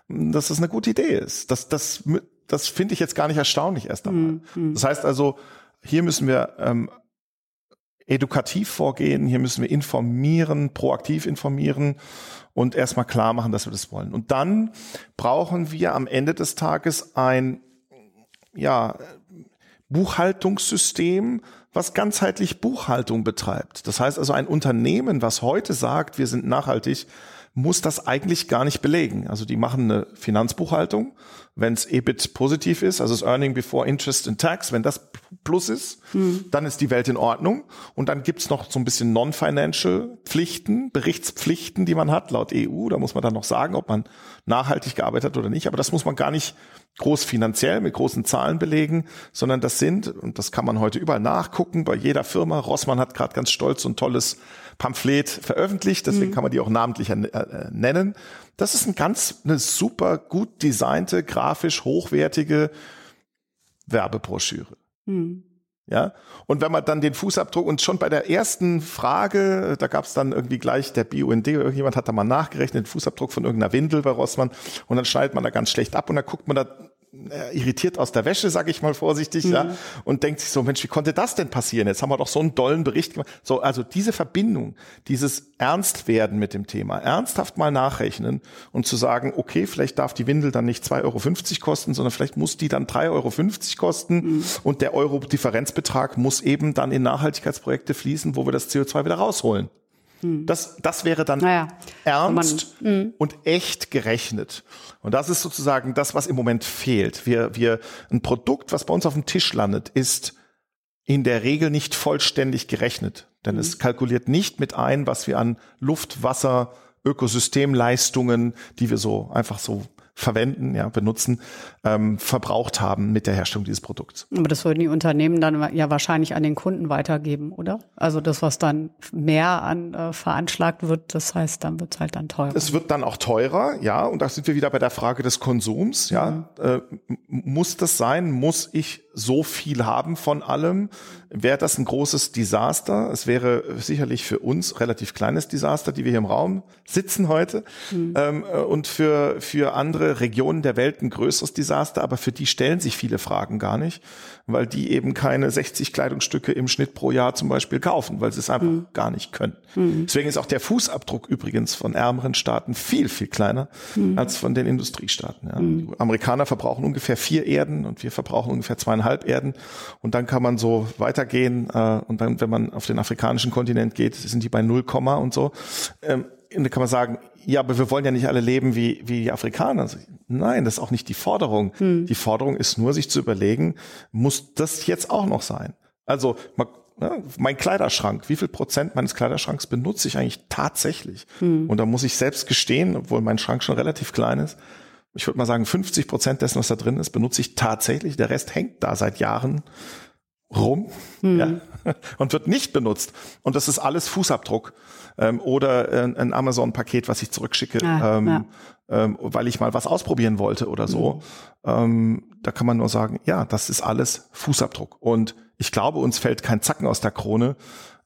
dass das eine gute Idee ist. Das, das, das finde ich jetzt gar nicht erstaunlich erst einmal. Mhm. Das heißt also, hier müssen wir ähm, edukativ vorgehen, hier müssen wir informieren, proaktiv informieren und erstmal klar machen, dass wir das wollen. Und dann brauchen wir am Ende des Tages ein ja, Buchhaltungssystem, was ganzheitlich Buchhaltung betreibt. Das heißt also ein Unternehmen, was heute sagt, wir sind nachhaltig, muss das eigentlich gar nicht belegen. Also die machen eine Finanzbuchhaltung, wenn es EBIT positiv ist, also das Earning Before Interest and Tax, wenn das Plus ist, mhm. dann ist die Welt in Ordnung. Und dann gibt's noch so ein bisschen Non-Financial Pflichten, Berichtspflichten, die man hat laut EU. Da muss man dann noch sagen, ob man nachhaltig gearbeitet hat oder nicht. Aber das muss man gar nicht groß finanziell mit großen Zahlen belegen, sondern das sind, und das kann man heute überall nachgucken, bei jeder Firma, Rossmann hat gerade ganz stolz und tolles Pamphlet veröffentlicht, deswegen mhm. kann man die auch namentlich äh, nennen. Das ist ein ganz, eine super gut designte, grafisch hochwertige Werbebroschüre. Mhm. Ja, und wenn man dann den Fußabdruck und schon bei der ersten Frage, da gab es dann irgendwie gleich der BUND, irgendjemand hat da mal nachgerechnet, den Fußabdruck von irgendeiner Windel bei Rossmann und dann schneidet man da ganz schlecht ab und dann guckt man da irritiert aus der Wäsche, sage ich mal vorsichtig, mhm. ja, und denkt sich so, Mensch, wie konnte das denn passieren? Jetzt haben wir doch so einen dollen Bericht gemacht. So, also diese Verbindung, dieses Ernstwerden mit dem Thema, ernsthaft mal nachrechnen und zu sagen, okay, vielleicht darf die Windel dann nicht 2,50 Euro kosten, sondern vielleicht muss die dann 3,50 Euro kosten mhm. und der Euro-Differenzbetrag muss eben dann in Nachhaltigkeitsprojekte fließen, wo wir das CO2 wieder rausholen. Hm. Das, das wäre dann naja, ernst man, hm. und echt gerechnet. Und das ist sozusagen das, was im Moment fehlt. Wir, wir, ein Produkt, was bei uns auf dem Tisch landet, ist in der Regel nicht vollständig gerechnet. Denn mhm. es kalkuliert nicht mit ein, was wir an Luft, Wasser, Ökosystemleistungen, die wir so einfach so verwenden, ja, benutzen, ähm, verbraucht haben mit der Herstellung dieses Produkts. Aber das würden die Unternehmen dann ja wahrscheinlich an den Kunden weitergeben, oder? Also das, was dann mehr an äh, veranschlagt wird, das heißt, dann wird es halt dann teurer. Es wird dann auch teurer, ja, und da sind wir wieder bei der Frage des Konsums, ja. Mhm. Äh, muss das sein? Muss ich so viel haben von allem, wäre das ein großes Desaster. Es wäre sicherlich für uns relativ kleines Desaster, die wir hier im Raum sitzen heute. Mhm. Ähm, äh, und für, für andere Regionen der Welt ein größeres Desaster, aber für die stellen sich viele Fragen gar nicht, weil die eben keine 60 Kleidungsstücke im Schnitt pro Jahr zum Beispiel kaufen, weil sie es einfach mhm. gar nicht können. Mhm. Deswegen ist auch der Fußabdruck übrigens von ärmeren Staaten viel, viel kleiner mhm. als von den Industriestaaten. Ja. Mhm. Die Amerikaner verbrauchen ungefähr vier Erden und wir verbrauchen ungefähr zweieinhalb Erden. Und dann kann man so weitergehen. Äh, und dann, wenn man auf den afrikanischen Kontinent geht, sind die bei 0, und so. Ähm, und da kann man sagen, ja, aber wir wollen ja nicht alle leben wie, wie die Afrikaner. Nein, das ist auch nicht die Forderung. Hm. Die Forderung ist nur, sich zu überlegen, muss das jetzt auch noch sein? Also, ja, mein Kleiderschrank, wie viel Prozent meines Kleiderschranks benutze ich eigentlich tatsächlich? Hm. Und da muss ich selbst gestehen, obwohl mein Schrank schon relativ klein ist, ich würde mal sagen, 50 Prozent dessen, was da drin ist, benutze ich tatsächlich. Der Rest hängt da seit Jahren rum hm. ja, und wird nicht benutzt. Und das ist alles Fußabdruck ähm, oder äh, ein Amazon-Paket, was ich zurückschicke, ah, ähm, ja. ähm, weil ich mal was ausprobieren wollte oder so. Mhm. da kann man nur sagen, ja, das ist alles Fußabdruck. Und ich glaube, uns fällt kein Zacken aus der Krone.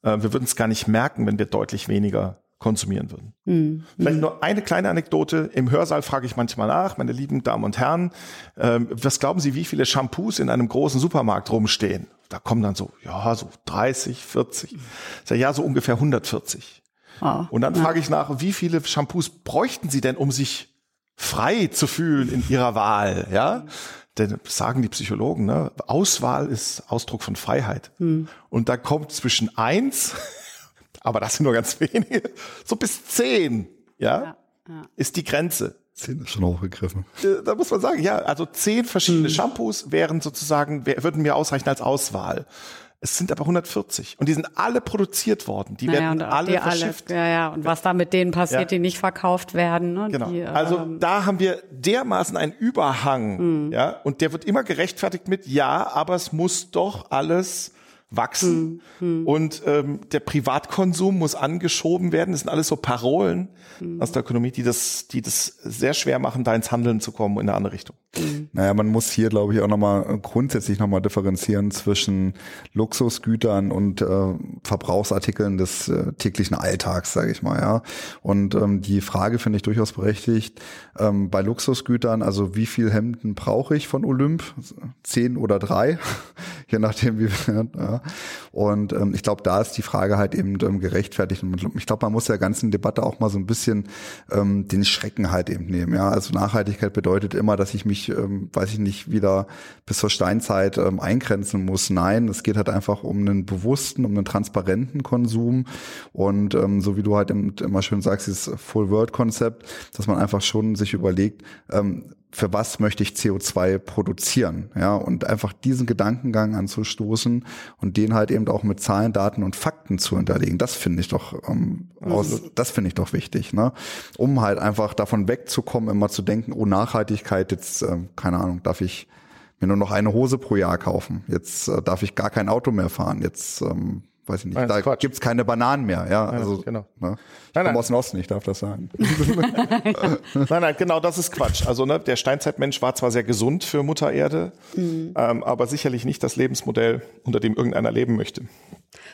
Äh, wir würden es gar nicht merken, wenn wir deutlich weniger konsumieren würden. Mhm. Vielleicht nur eine kleine Anekdote. Im Hörsaal frage ich manchmal nach, meine lieben Damen und Herren, ähm, was glauben Sie, wie viele Shampoos in einem großen Supermarkt rumstehen? Da kommen dann so, ja, so 30, 40. Ja, so ungefähr 140. Oh, und dann ja. frage ich nach, wie viele Shampoos bräuchten Sie denn, um sich frei zu fühlen in Ihrer Wahl? Ja, denn sagen die Psychologen, ne, Auswahl ist Ausdruck von Freiheit. Hm. Und da kommt zwischen eins, aber das sind nur ganz wenige, so bis zehn, ja, ja, ja. ist die Grenze. Zehn ist schon hochgegriffen. Äh, da muss man sagen, ja, also zehn verschiedene hm. Shampoos wären sozusagen, würden mir ausreichen als Auswahl. Es sind aber 140 und die sind alle produziert worden. Die naja, werden alle die verschifft. Alle, ja, ja. Und was da mit denen passiert, ja. die nicht verkauft werden. Ne? Genau. Die, also ähm, da haben wir dermaßen einen Überhang, mhm. ja, und der wird immer gerechtfertigt mit ja, aber es muss doch alles wachsen hm, hm. und ähm, der Privatkonsum muss angeschoben werden. Das sind alles so Parolen hm. aus der Ökonomie, die das, die das sehr schwer machen, da ins Handeln zu kommen in eine andere Richtung. Hm. Naja, man muss hier, glaube ich, auch nochmal grundsätzlich nochmal differenzieren zwischen Luxusgütern und äh, Verbrauchsartikeln des äh, täglichen Alltags, sage ich mal, ja. Und ähm, die Frage finde ich durchaus berechtigt. Ähm, bei Luxusgütern, also wie viel Hemden brauche ich von Olymp? Zehn oder drei? Je nachdem, wie wir, ja. Und ähm, ich glaube, da ist die Frage halt eben ähm, gerechtfertigt. Und ich glaube, man muss der ganzen Debatte auch mal so ein bisschen ähm, den Schrecken halt eben nehmen. Ja, also Nachhaltigkeit bedeutet immer, dass ich mich, ähm, weiß ich nicht, wieder bis zur Steinzeit ähm, eingrenzen muss. Nein, es geht halt einfach um einen bewussten, um einen transparenten Konsum. Und ähm, so wie du halt immer schön sagst, dieses Full-World-Konzept, dass man einfach schon sich überlegt, ähm, für was möchte ich CO2 produzieren, ja, und einfach diesen Gedankengang anzustoßen und den halt eben auch mit Zahlen, Daten und Fakten zu hinterlegen, das finde ich doch, ähm, aus, das finde ich doch wichtig, ne, um halt einfach davon wegzukommen, immer zu denken, oh Nachhaltigkeit, jetzt, äh, keine Ahnung, darf ich mir nur noch eine Hose pro Jahr kaufen, jetzt äh, darf ich gar kein Auto mehr fahren, jetzt ähm, weiß ich nicht, Nein, da gibt's keine Bananen mehr, ja. Also, genau. Ne? Ich komme aus dem Osten, ich darf das sagen. nein, nein, genau, das ist Quatsch. Also ne, der Steinzeitmensch war zwar sehr gesund für Mutter Erde, mhm. ähm, aber sicherlich nicht das Lebensmodell, unter dem irgendeiner leben möchte.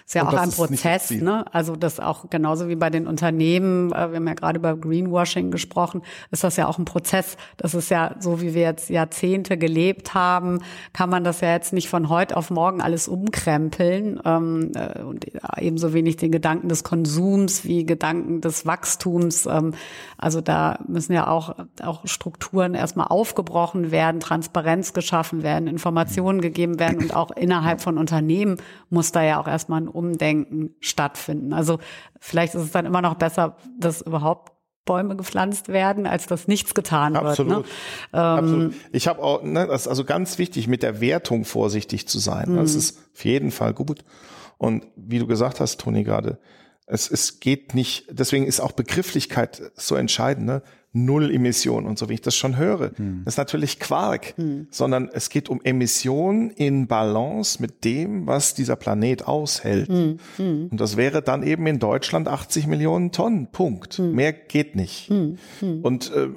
Ist ja auch ein Prozess, ne? Also das auch genauso wie bei den Unternehmen, äh, wir haben ja gerade über Greenwashing gesprochen, ist das ja auch ein Prozess. Das ist ja so, wie wir jetzt Jahrzehnte gelebt haben, kann man das ja jetzt nicht von heute auf morgen alles umkrempeln. Ähm, äh, und ebenso wenig den Gedanken des Konsums wie Gedanken des Wachstums. Ähm, also da müssen ja auch, auch Strukturen erstmal aufgebrochen werden, Transparenz geschaffen werden, Informationen gegeben werden und auch innerhalb von Unternehmen muss da ja auch erstmal ein Umdenken stattfinden. Also vielleicht ist es dann immer noch besser, dass überhaupt Bäume gepflanzt werden, als dass nichts getan Absolut. wird. Ne? Ähm, Absolut. Ich habe auch, ne, das ist also ganz wichtig, mit der Wertung vorsichtig zu sein. Das mhm. ist auf jeden Fall gut. Und wie du gesagt hast, Toni, gerade, es, es geht nicht, deswegen ist auch Begrifflichkeit so entscheidend. Ne? Null Emission und so, wie ich das schon höre. Hm. Das ist natürlich Quark, hm. sondern es geht um Emissionen in Balance mit dem, was dieser Planet aushält. Hm. hm. Und das wäre dann eben in Deutschland 80 Millionen Tonnen. Punkt. Hm. Mehr geht nicht. Hm. Und äh,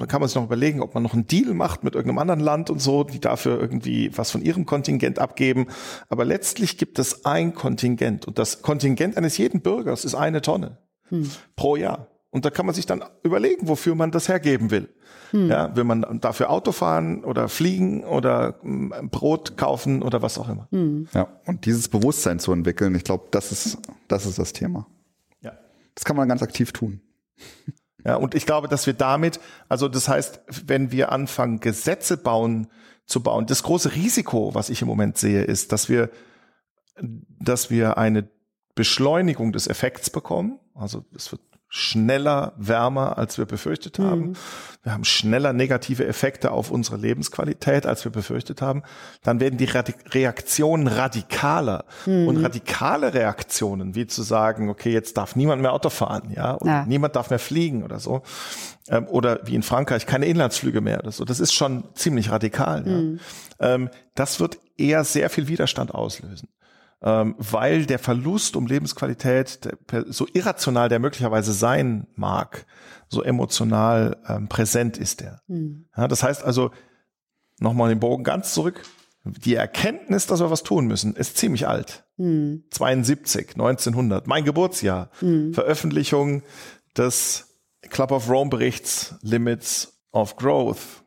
da kann man sich noch überlegen, ob man noch einen Deal macht mit irgendeinem anderen Land und so, die dafür irgendwie was von ihrem Kontingent abgeben. Aber letztlich gibt es ein Kontingent und das Kontingent eines jeden Bürgers ist eine Tonne pro Jahr. Und da kann man sich dann überlegen, wofür man das hergeben will. Hm. Ja, will man dafür Auto fahren oder fliegen oder mm, Brot kaufen oder was auch immer. Hm. Ja, und dieses Bewusstsein zu entwickeln, ich glaube, das ist, das ist das Thema. Ja. Das kann man ganz aktiv tun. Ja, und ich glaube, dass wir damit, also das heißt, wenn wir anfangen, Gesetze bauen, zu bauen, das große Risiko, was ich im Moment sehe, ist, dass wir, dass wir eine Beschleunigung des Effekts bekommen. Also es wird schneller wärmer, als wir befürchtet haben. Mhm. Wir haben schneller negative Effekte auf unsere Lebensqualität, als wir befürchtet haben. Dann werden die Reaktionen radikaler. Mhm. Und radikale Reaktionen, wie zu sagen, okay, jetzt darf niemand mehr Auto fahren, ja, und ja. niemand darf mehr fliegen oder so. Ähm, oder wie in Frankreich keine Inlandsflüge mehr oder so. Das ist schon ziemlich radikal. Mhm. Ja. Ähm, das wird eher sehr viel Widerstand auslösen ähm, weil der Verlust um Lebensqualität, der, so irrational der möglicherweise sein mag, so emotional ähm, präsent ist der. Mhm. Ja, das heißt also, nochmal den Bogen ganz zurück, die Erkenntnis, dass wir was tun müssen, ist ziemlich alt. Mhm. 72, 1900, mein Geburtsjahr. Mhm. Veröffentlichung des Club of Rome Berichts Limits of Growth.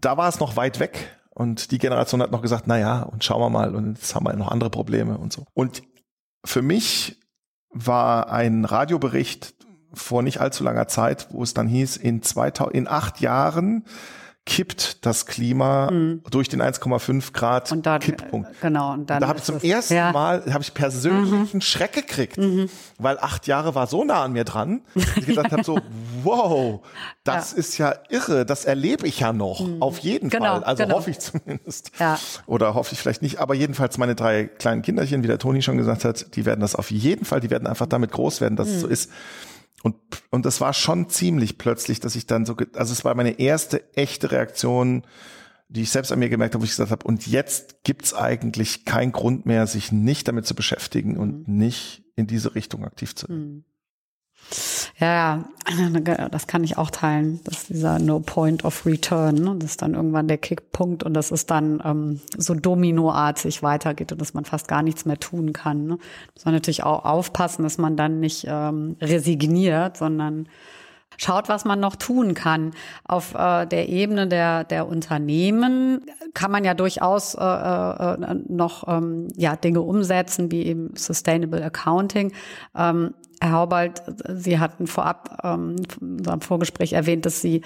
Da war es noch weit weg. Und die Generation hat noch gesagt, na ja, und schauen wir mal, und jetzt haben wir noch andere Probleme und so. Und für mich war ein Radiobericht vor nicht allzu langer Zeit, wo es dann hieß, in 2000, in acht Jahren kippt das Klima mhm. durch den 1,5 Grad und dann, Kipppunkt. Genau. Und dann da habe ich zum ersten ja. Mal habe ich persönlich mhm. Schreck gekriegt, mhm. weil acht Jahre war so nah an mir dran, dass ich gedacht habe so, wow, das ja. ist ja irre, das erlebe ich ja noch, mhm. auf jeden genau, Fall. Also genau. hoffe ich zumindest. Ja. Oder hoffe ich vielleicht nicht, aber jedenfalls meine drei kleinen Kinderchen, wie der Toni schon gesagt hat, die werden das auf jeden Fall, die werden einfach damit groß werden, dass es so ist. Und, und das war schon ziemlich plötzlich, dass ich dann so, also es war meine erste echte Reaktion, die ich selbst an mir gemerkt habe, wo ich gesagt habe, und jetzt gibt's eigentlich keinen Grund mehr, sich nicht damit zu beschäftigen und mhm. nicht in diese Richtung aktiv zu werden. Mhm. Ja, ja, das kann ich auch teilen. Das ist dieser No Point of Return. Ne? Das ist dann irgendwann der Kickpunkt und das ist dann ähm, so dominoartig weitergeht und dass man fast gar nichts mehr tun kann. Ne? Muss natürlich auch aufpassen, dass man dann nicht ähm, resigniert, sondern schaut, was man noch tun kann. Auf äh, der Ebene der, der Unternehmen kann man ja durchaus äh, äh, noch ähm, ja, Dinge umsetzen, wie eben Sustainable Accounting. Ähm, Herr Haubald, Sie hatten vorab ähm, in Vorgespräch erwähnt, dass Sie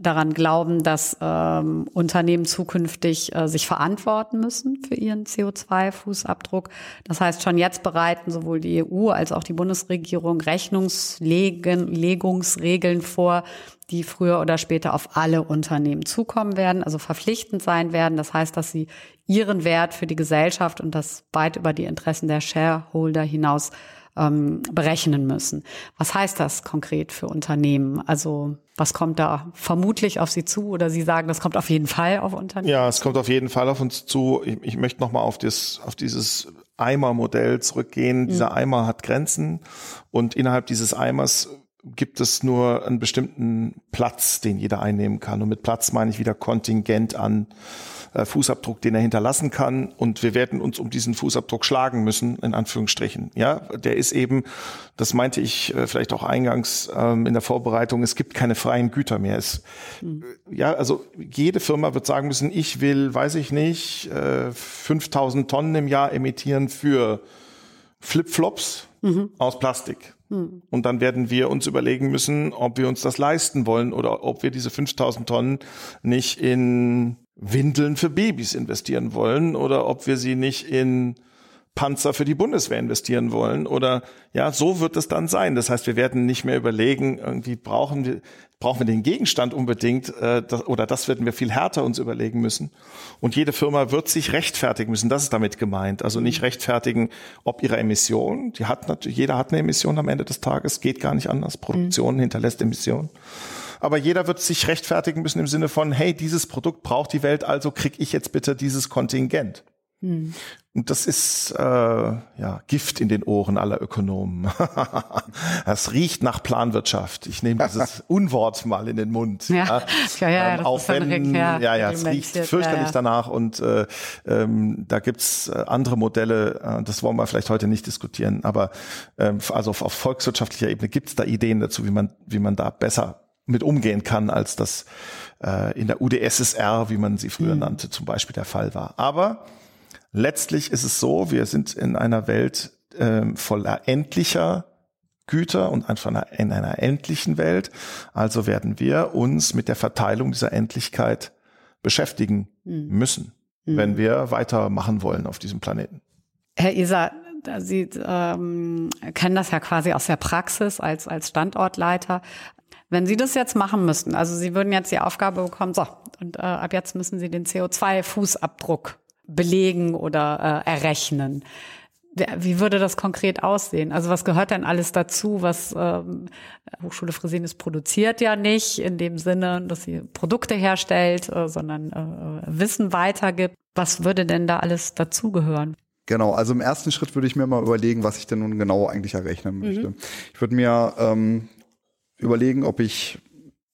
daran glauben, dass ähm, Unternehmen zukünftig äh, sich verantworten müssen für ihren CO2-Fußabdruck. Das heißt, schon jetzt bereiten sowohl die EU als auch die Bundesregierung Rechnungslegungsregeln vor, die früher oder später auf alle Unternehmen zukommen werden, also verpflichtend sein werden. Das heißt, dass sie ihren Wert für die Gesellschaft und das weit über die Interessen der Shareholder hinaus ähm, berechnen müssen. Was heißt das konkret für Unternehmen? Also was kommt da vermutlich auf Sie zu oder Sie sagen, das kommt auf jeden Fall auf Unternehmen? Ja, es kommt auf jeden Fall auf uns zu. Ich, ich möchte nochmal auf, das, auf dieses Eimer-Modell zurückgehen. Mhm. Dieser Eimer hat Grenzen und innerhalb dieses Eimers gibt es nur einen bestimmten Platz, den jeder einnehmen kann. Und mit Platz meine ich wieder Kontingent an Fußabdruck, den er hinterlassen kann. Und wir werden uns um diesen Fußabdruck schlagen müssen, in Anführungsstrichen. Ja, der ist eben, das meinte ich äh, vielleicht auch eingangs ähm, in der Vorbereitung, es gibt keine freien Güter mehr. Es, mhm. Ja, also jede Firma wird sagen müssen, ich will, weiß ich nicht, äh, 5000 Tonnen im Jahr emittieren für Flipflops mhm. aus Plastik. Mhm. Und dann werden wir uns überlegen müssen, ob wir uns das leisten wollen oder ob wir diese 5000 Tonnen nicht in Windeln für Babys investieren wollen oder ob wir sie nicht in Panzer für die Bundeswehr investieren wollen oder ja, so wird es dann sein. Das heißt, wir werden nicht mehr überlegen, irgendwie brauchen wir brauchen wir den Gegenstand unbedingt äh, das, oder das werden wir viel härter uns überlegen müssen. Und jede Firma wird sich rechtfertigen müssen. Das ist damit gemeint. Also nicht rechtfertigen, ob ihre Emission. Die hat natürlich jeder hat eine Emission am Ende des Tages. Geht gar nicht anders. Produktion mhm. hinterlässt Emissionen aber jeder wird sich rechtfertigen müssen im Sinne von, hey, dieses Produkt braucht die Welt, also krieg ich jetzt bitte dieses Kontingent. Hm. Und das ist äh, ja Gift in den Ohren aller Ökonomen. das riecht nach Planwirtschaft. Ich nehme dieses Unwort mal in den Mund. Ja, ja, ja, ähm, auch wenn ja, ja, ja, es riecht fürchterlich ja, danach und äh, ähm, da gibt's äh, andere Modelle. Äh, das wollen wir vielleicht heute nicht diskutieren, aber ähm, also auf, auf volkswirtschaftlicher Ebene gibt's da Ideen dazu, wie man wie man da besser mit umgehen kann, als das äh, in der UdSSR, wie man sie früher mhm. nannte, zum Beispiel der Fall war. Aber letztlich ist es so, wir sind in einer Welt äh, voller endlicher Güter und einfach in einer endlichen Welt. Also werden wir uns mit der Verteilung dieser Endlichkeit beschäftigen mhm. müssen, mhm. wenn wir weitermachen wollen auf diesem Planeten. Herr Isa, Sie ähm, kennen das ja quasi aus der Praxis als, als Standortleiter. Wenn Sie das jetzt machen müssten, also Sie würden jetzt die Aufgabe bekommen, so, und äh, ab jetzt müssen Sie den CO2-Fußabdruck belegen oder äh, errechnen. Wie würde das konkret aussehen? Also was gehört denn alles dazu? Was ähm, Hochschule Fresenius produziert ja nicht in dem Sinne, dass sie Produkte herstellt, äh, sondern äh, Wissen weitergibt. Was würde denn da alles dazugehören? Genau, also im ersten Schritt würde ich mir mal überlegen, was ich denn nun genau eigentlich errechnen möchte. Mhm. Ich würde mir ähm, überlegen, ob ich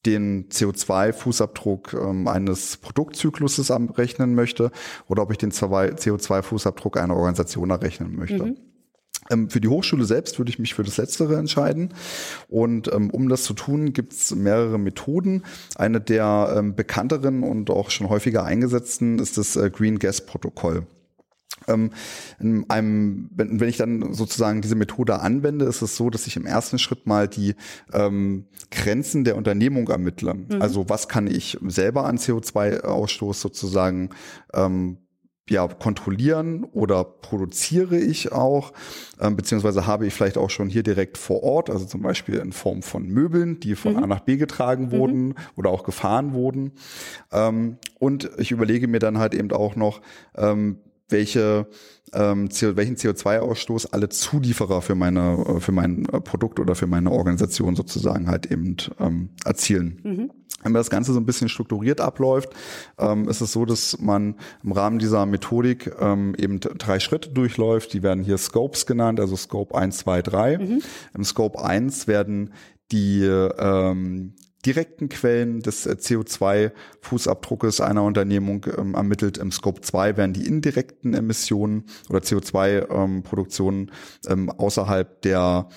den CO2-Fußabdruck ähm, eines Produktzykluses errechnen möchte oder ob ich den CO2-Fußabdruck einer Organisation errechnen möchte. Mhm. Ähm, für die Hochschule selbst würde ich mich für das Letztere entscheiden. Und ähm, um das zu tun, gibt es mehrere Methoden. Eine der ähm, bekannteren und auch schon häufiger eingesetzten ist das äh, Green Gas Protokoll. Ähm, in einem, wenn, wenn ich dann sozusagen diese Methode anwende, ist es so, dass ich im ersten Schritt mal die ähm, Grenzen der Unternehmung ermittle. Mhm. Also was kann ich selber an CO2-Ausstoß sozusagen ähm, ja, kontrollieren oder produziere ich auch, ähm, beziehungsweise habe ich vielleicht auch schon hier direkt vor Ort, also zum Beispiel in Form von Möbeln, die von mhm. A nach B getragen mhm. wurden mhm. oder auch gefahren wurden. Ähm, und ich überlege mir dann halt eben auch noch, ähm, welche ähm, CO, welchen CO2-Ausstoß alle Zulieferer für meine äh, für mein äh, Produkt oder für meine Organisation sozusagen halt eben ähm, erzielen. Mhm. Wenn das Ganze so ein bisschen strukturiert abläuft, ähm, ist es so, dass man im Rahmen dieser Methodik ähm, eben drei Schritte durchläuft. Die werden hier Scopes genannt, also Scope 1, 2, 3. Mhm. Im Scope 1 werden die ähm, direkten Quellen des äh, CO2-Fußabdruckes einer Unternehmung ähm, ermittelt. Im Scope 2 werden die indirekten Emissionen oder CO2-Produktionen ähm, ähm, außerhalb der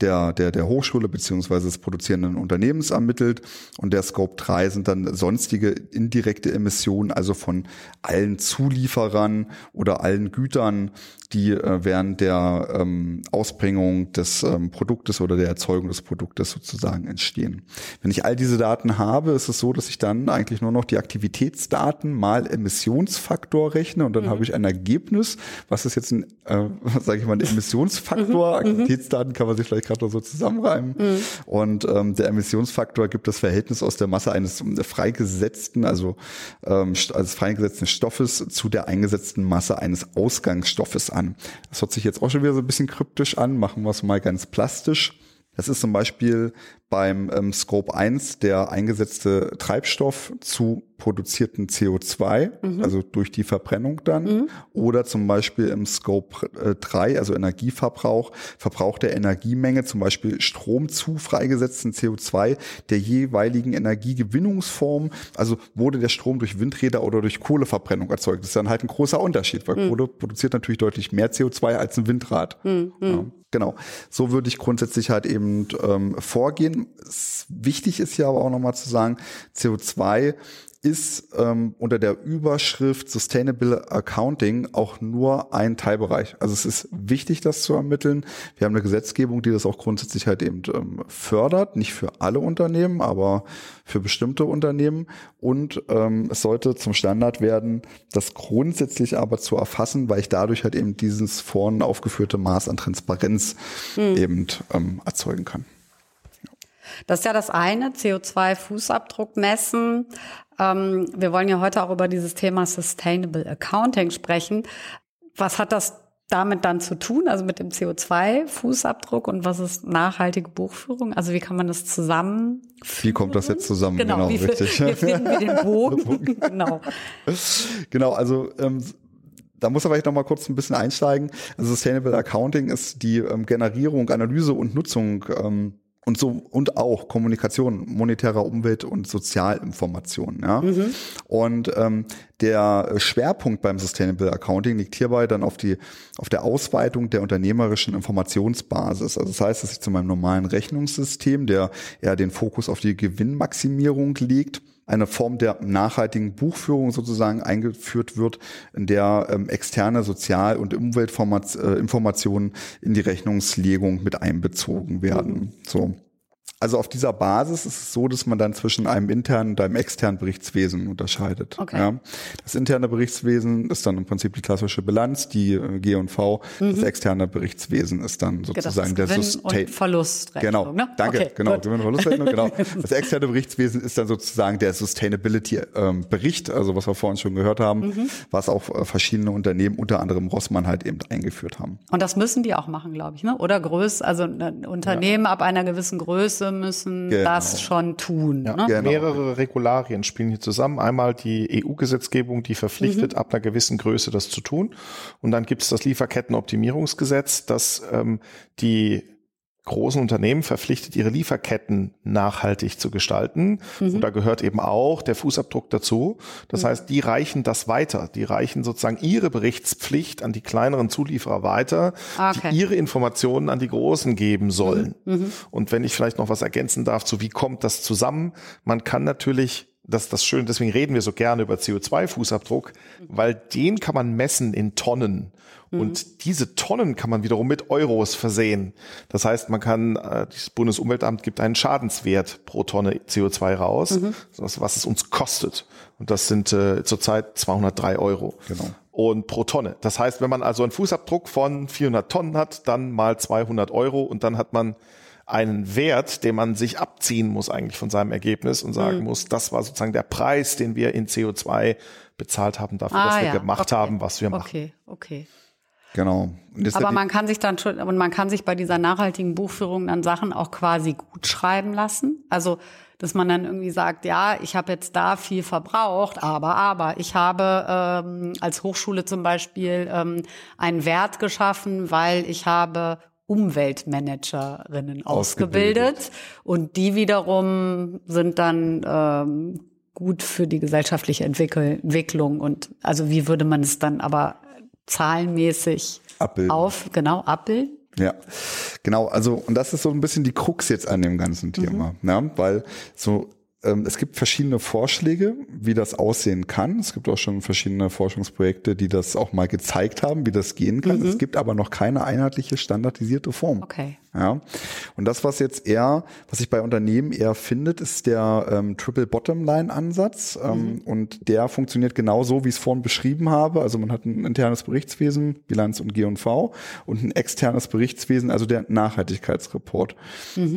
der, der, der Hochschule beziehungsweise des produzierenden Unternehmens ermittelt. Und der Scope 3 sind dann sonstige indirekte Emissionen, also von allen Zulieferern oder allen Gütern, die äh, während der ähm, Ausbringung des ähm, Produktes oder der Erzeugung des Produktes sozusagen entstehen. Wenn ich all diese Daten habe, ist es so, dass ich dann eigentlich nur noch die Aktivitätsdaten mal Emissionsfaktor rechne und dann mhm. habe ich ein Ergebnis. Was ist jetzt ein, äh, sage ich mal, ein Emissionsfaktor? Mhm. Aktivitätsdaten kann man sich vielleicht gerade so zusammenreimen. Mhm. Und ähm, der Emissionsfaktor gibt das Verhältnis aus der Masse eines freigesetzten, also ähm, als freigesetzten Stoffes zu der eingesetzten Masse eines Ausgangsstoffes an. Das hört sich jetzt auch schon wieder so ein bisschen kryptisch an. Machen wir es mal ganz plastisch. Das ist zum Beispiel beim ähm, Scope 1 der eingesetzte Treibstoff zu produzierten CO2, mhm. also durch die Verbrennung dann, mhm. oder zum Beispiel im Scope äh, 3, also Energieverbrauch, Verbrauch der Energiemenge, zum Beispiel Strom zu freigesetzten CO2 der jeweiligen Energiegewinnungsform, also wurde der Strom durch Windräder oder durch Kohleverbrennung erzeugt. Das ist dann halt ein großer Unterschied, weil mhm. Kohle produziert natürlich deutlich mehr CO2 als ein Windrad. Mhm. Ja. Genau. So würde ich grundsätzlich halt eben ähm, vorgehen. Wichtig ist ja aber auch nochmal zu sagen, CO2 ist ähm, unter der Überschrift Sustainable Accounting auch nur ein Teilbereich. Also es ist wichtig, das zu ermitteln. Wir haben eine Gesetzgebung, die das auch grundsätzlich halt eben ähm, fördert, nicht für alle Unternehmen, aber für bestimmte Unternehmen. Und ähm, es sollte zum Standard werden, das grundsätzlich aber zu erfassen, weil ich dadurch halt eben dieses vorhin aufgeführte Maß an Transparenz hm. eben ähm, erzeugen kann. Das ist ja das eine, CO2-Fußabdruck messen. Ähm, wir wollen ja heute auch über dieses Thema Sustainable Accounting sprechen. Was hat das damit dann zu tun, also mit dem CO2-Fußabdruck und was ist nachhaltige Buchführung? Also wie kann man das zusammen? Wie kommt das jetzt zusammen? Genau, genau wie richtig. Wir finden wir den Bogen. genau. Genau, also ähm, da muss aber ich noch mal kurz ein bisschen einsteigen. Also Sustainable Accounting ist die ähm, Generierung, Analyse und Nutzung ähm, und so und auch Kommunikation monetärer Umwelt und Sozialinformation. Ja? Mhm. Und ähm, der Schwerpunkt beim Sustainable Accounting liegt hierbei dann auf die auf der Ausweitung der unternehmerischen Informationsbasis. Also das heißt, dass ich zu meinem normalen Rechnungssystem, der eher den Fokus auf die Gewinnmaximierung legt, eine Form der nachhaltigen Buchführung sozusagen eingeführt wird, in der ähm, externe Sozial- und Umweltinformationen äh, in die Rechnungslegung mit einbezogen werden. So. Also auf dieser Basis ist es so, dass man dann zwischen einem internen und einem externen Berichtswesen unterscheidet. Okay. Ja. Das interne Berichtswesen ist dann im Prinzip die klassische Bilanz, die äh, G&V. Mhm. Das externe Berichtswesen ist dann sozusagen der Sustain Verlustrechnung. Genau, ne? danke, okay, genau, Gewinn- und Verlustrechnung, genau. Das externe Berichtswesen ist dann sozusagen der Sustainability-Bericht, ähm, also was wir vorhin schon gehört haben, mhm. was auch äh, verschiedene Unternehmen, unter anderem Rossmann halt eben eingeführt haben. Und das müssen die auch machen, glaube ich, ne? Oder Größe, also ein Unternehmen ja. ab einer gewissen Größe müssen genau. das schon tun. Ja, ne? genau. Mehrere Regularien spielen hier zusammen. Einmal die EU-Gesetzgebung, die verpflichtet, mhm. ab einer gewissen Größe das zu tun. Und dann gibt es das Lieferkettenoptimierungsgesetz, das ähm, die großen Unternehmen verpflichtet, ihre Lieferketten nachhaltig zu gestalten. Mhm. Und da gehört eben auch der Fußabdruck dazu. Das mhm. heißt, die reichen das weiter. Die reichen sozusagen ihre Berichtspflicht an die kleineren Zulieferer weiter, ah, okay. die ihre Informationen an die großen geben sollen. Mhm. mhm. Und wenn ich vielleicht noch was ergänzen darf, zu wie kommt das zusammen? Man kann natürlich das ist das Schöne, deswegen reden wir so gerne über CO2-Fußabdruck, weil den kann man messen in Tonnen. Und diese Tonnen kann man wiederum mit Euros versehen. Das heißt, man kann, äh, das Bundesumweltamt gibt einen Schadenswert pro Tonne CO2 raus, was, was es uns kostet. Und das sind äh, zurzeit 203 Euro. Genau. Und pro Tonne. Das heißt, wenn man also einen Fußabdruck von 400 Tonnen hat, dann mal 200 Euro und dann hat man einen Wert, den man sich abziehen muss eigentlich von seinem Ergebnis und sagen muss, das war sozusagen der Preis, den wir in CO2 bezahlt haben dafür, Ah, dass wir ja. gemacht Okay. haben, was wir machen. Okay, okay. Genau. Aber man kann sich dann schon, und man kann sich bei dieser nachhaltigen Buchführung dann Sachen auch quasi gut schreiben lassen. Also, dass man dann irgendwie sagt, ja, ich habe jetzt da viel verbraucht, aber, aber, ich habe ähm, als Hochschule zum Beispiel ähm, einen Wert geschaffen, weil ich habe Umweltmanagerinnen ausgebildet. Ausgebildet. und die wiederum sind dann ähm, gut für die gesellschaftliche Entwicklung und also wie würde man es dann aber zahlenmäßig Abbilden. auf, genau, abbilden? Ja, genau. Also, und das ist so ein bisschen die Krux jetzt an dem ganzen Thema, ne? weil so ähm, es gibt verschiedene Vorschläge, wie das aussehen kann. Es gibt auch schon verschiedene Forschungsprojekte, die das auch mal gezeigt haben, wie das gehen kann. Es gibt aber noch keine einheitliche standardisierte Form. Okay. Ja. Und das, was jetzt eher, was sich bei Unternehmen eher findet, ist der ähm, Triple Bottom Line Ansatz. Ähm, Und der funktioniert genauso, wie ich es vorhin beschrieben habe. Also man hat ein internes Berichtswesen, Bilanz und G&V und ein externes Berichtswesen, also der Nachhaltigkeitsreport.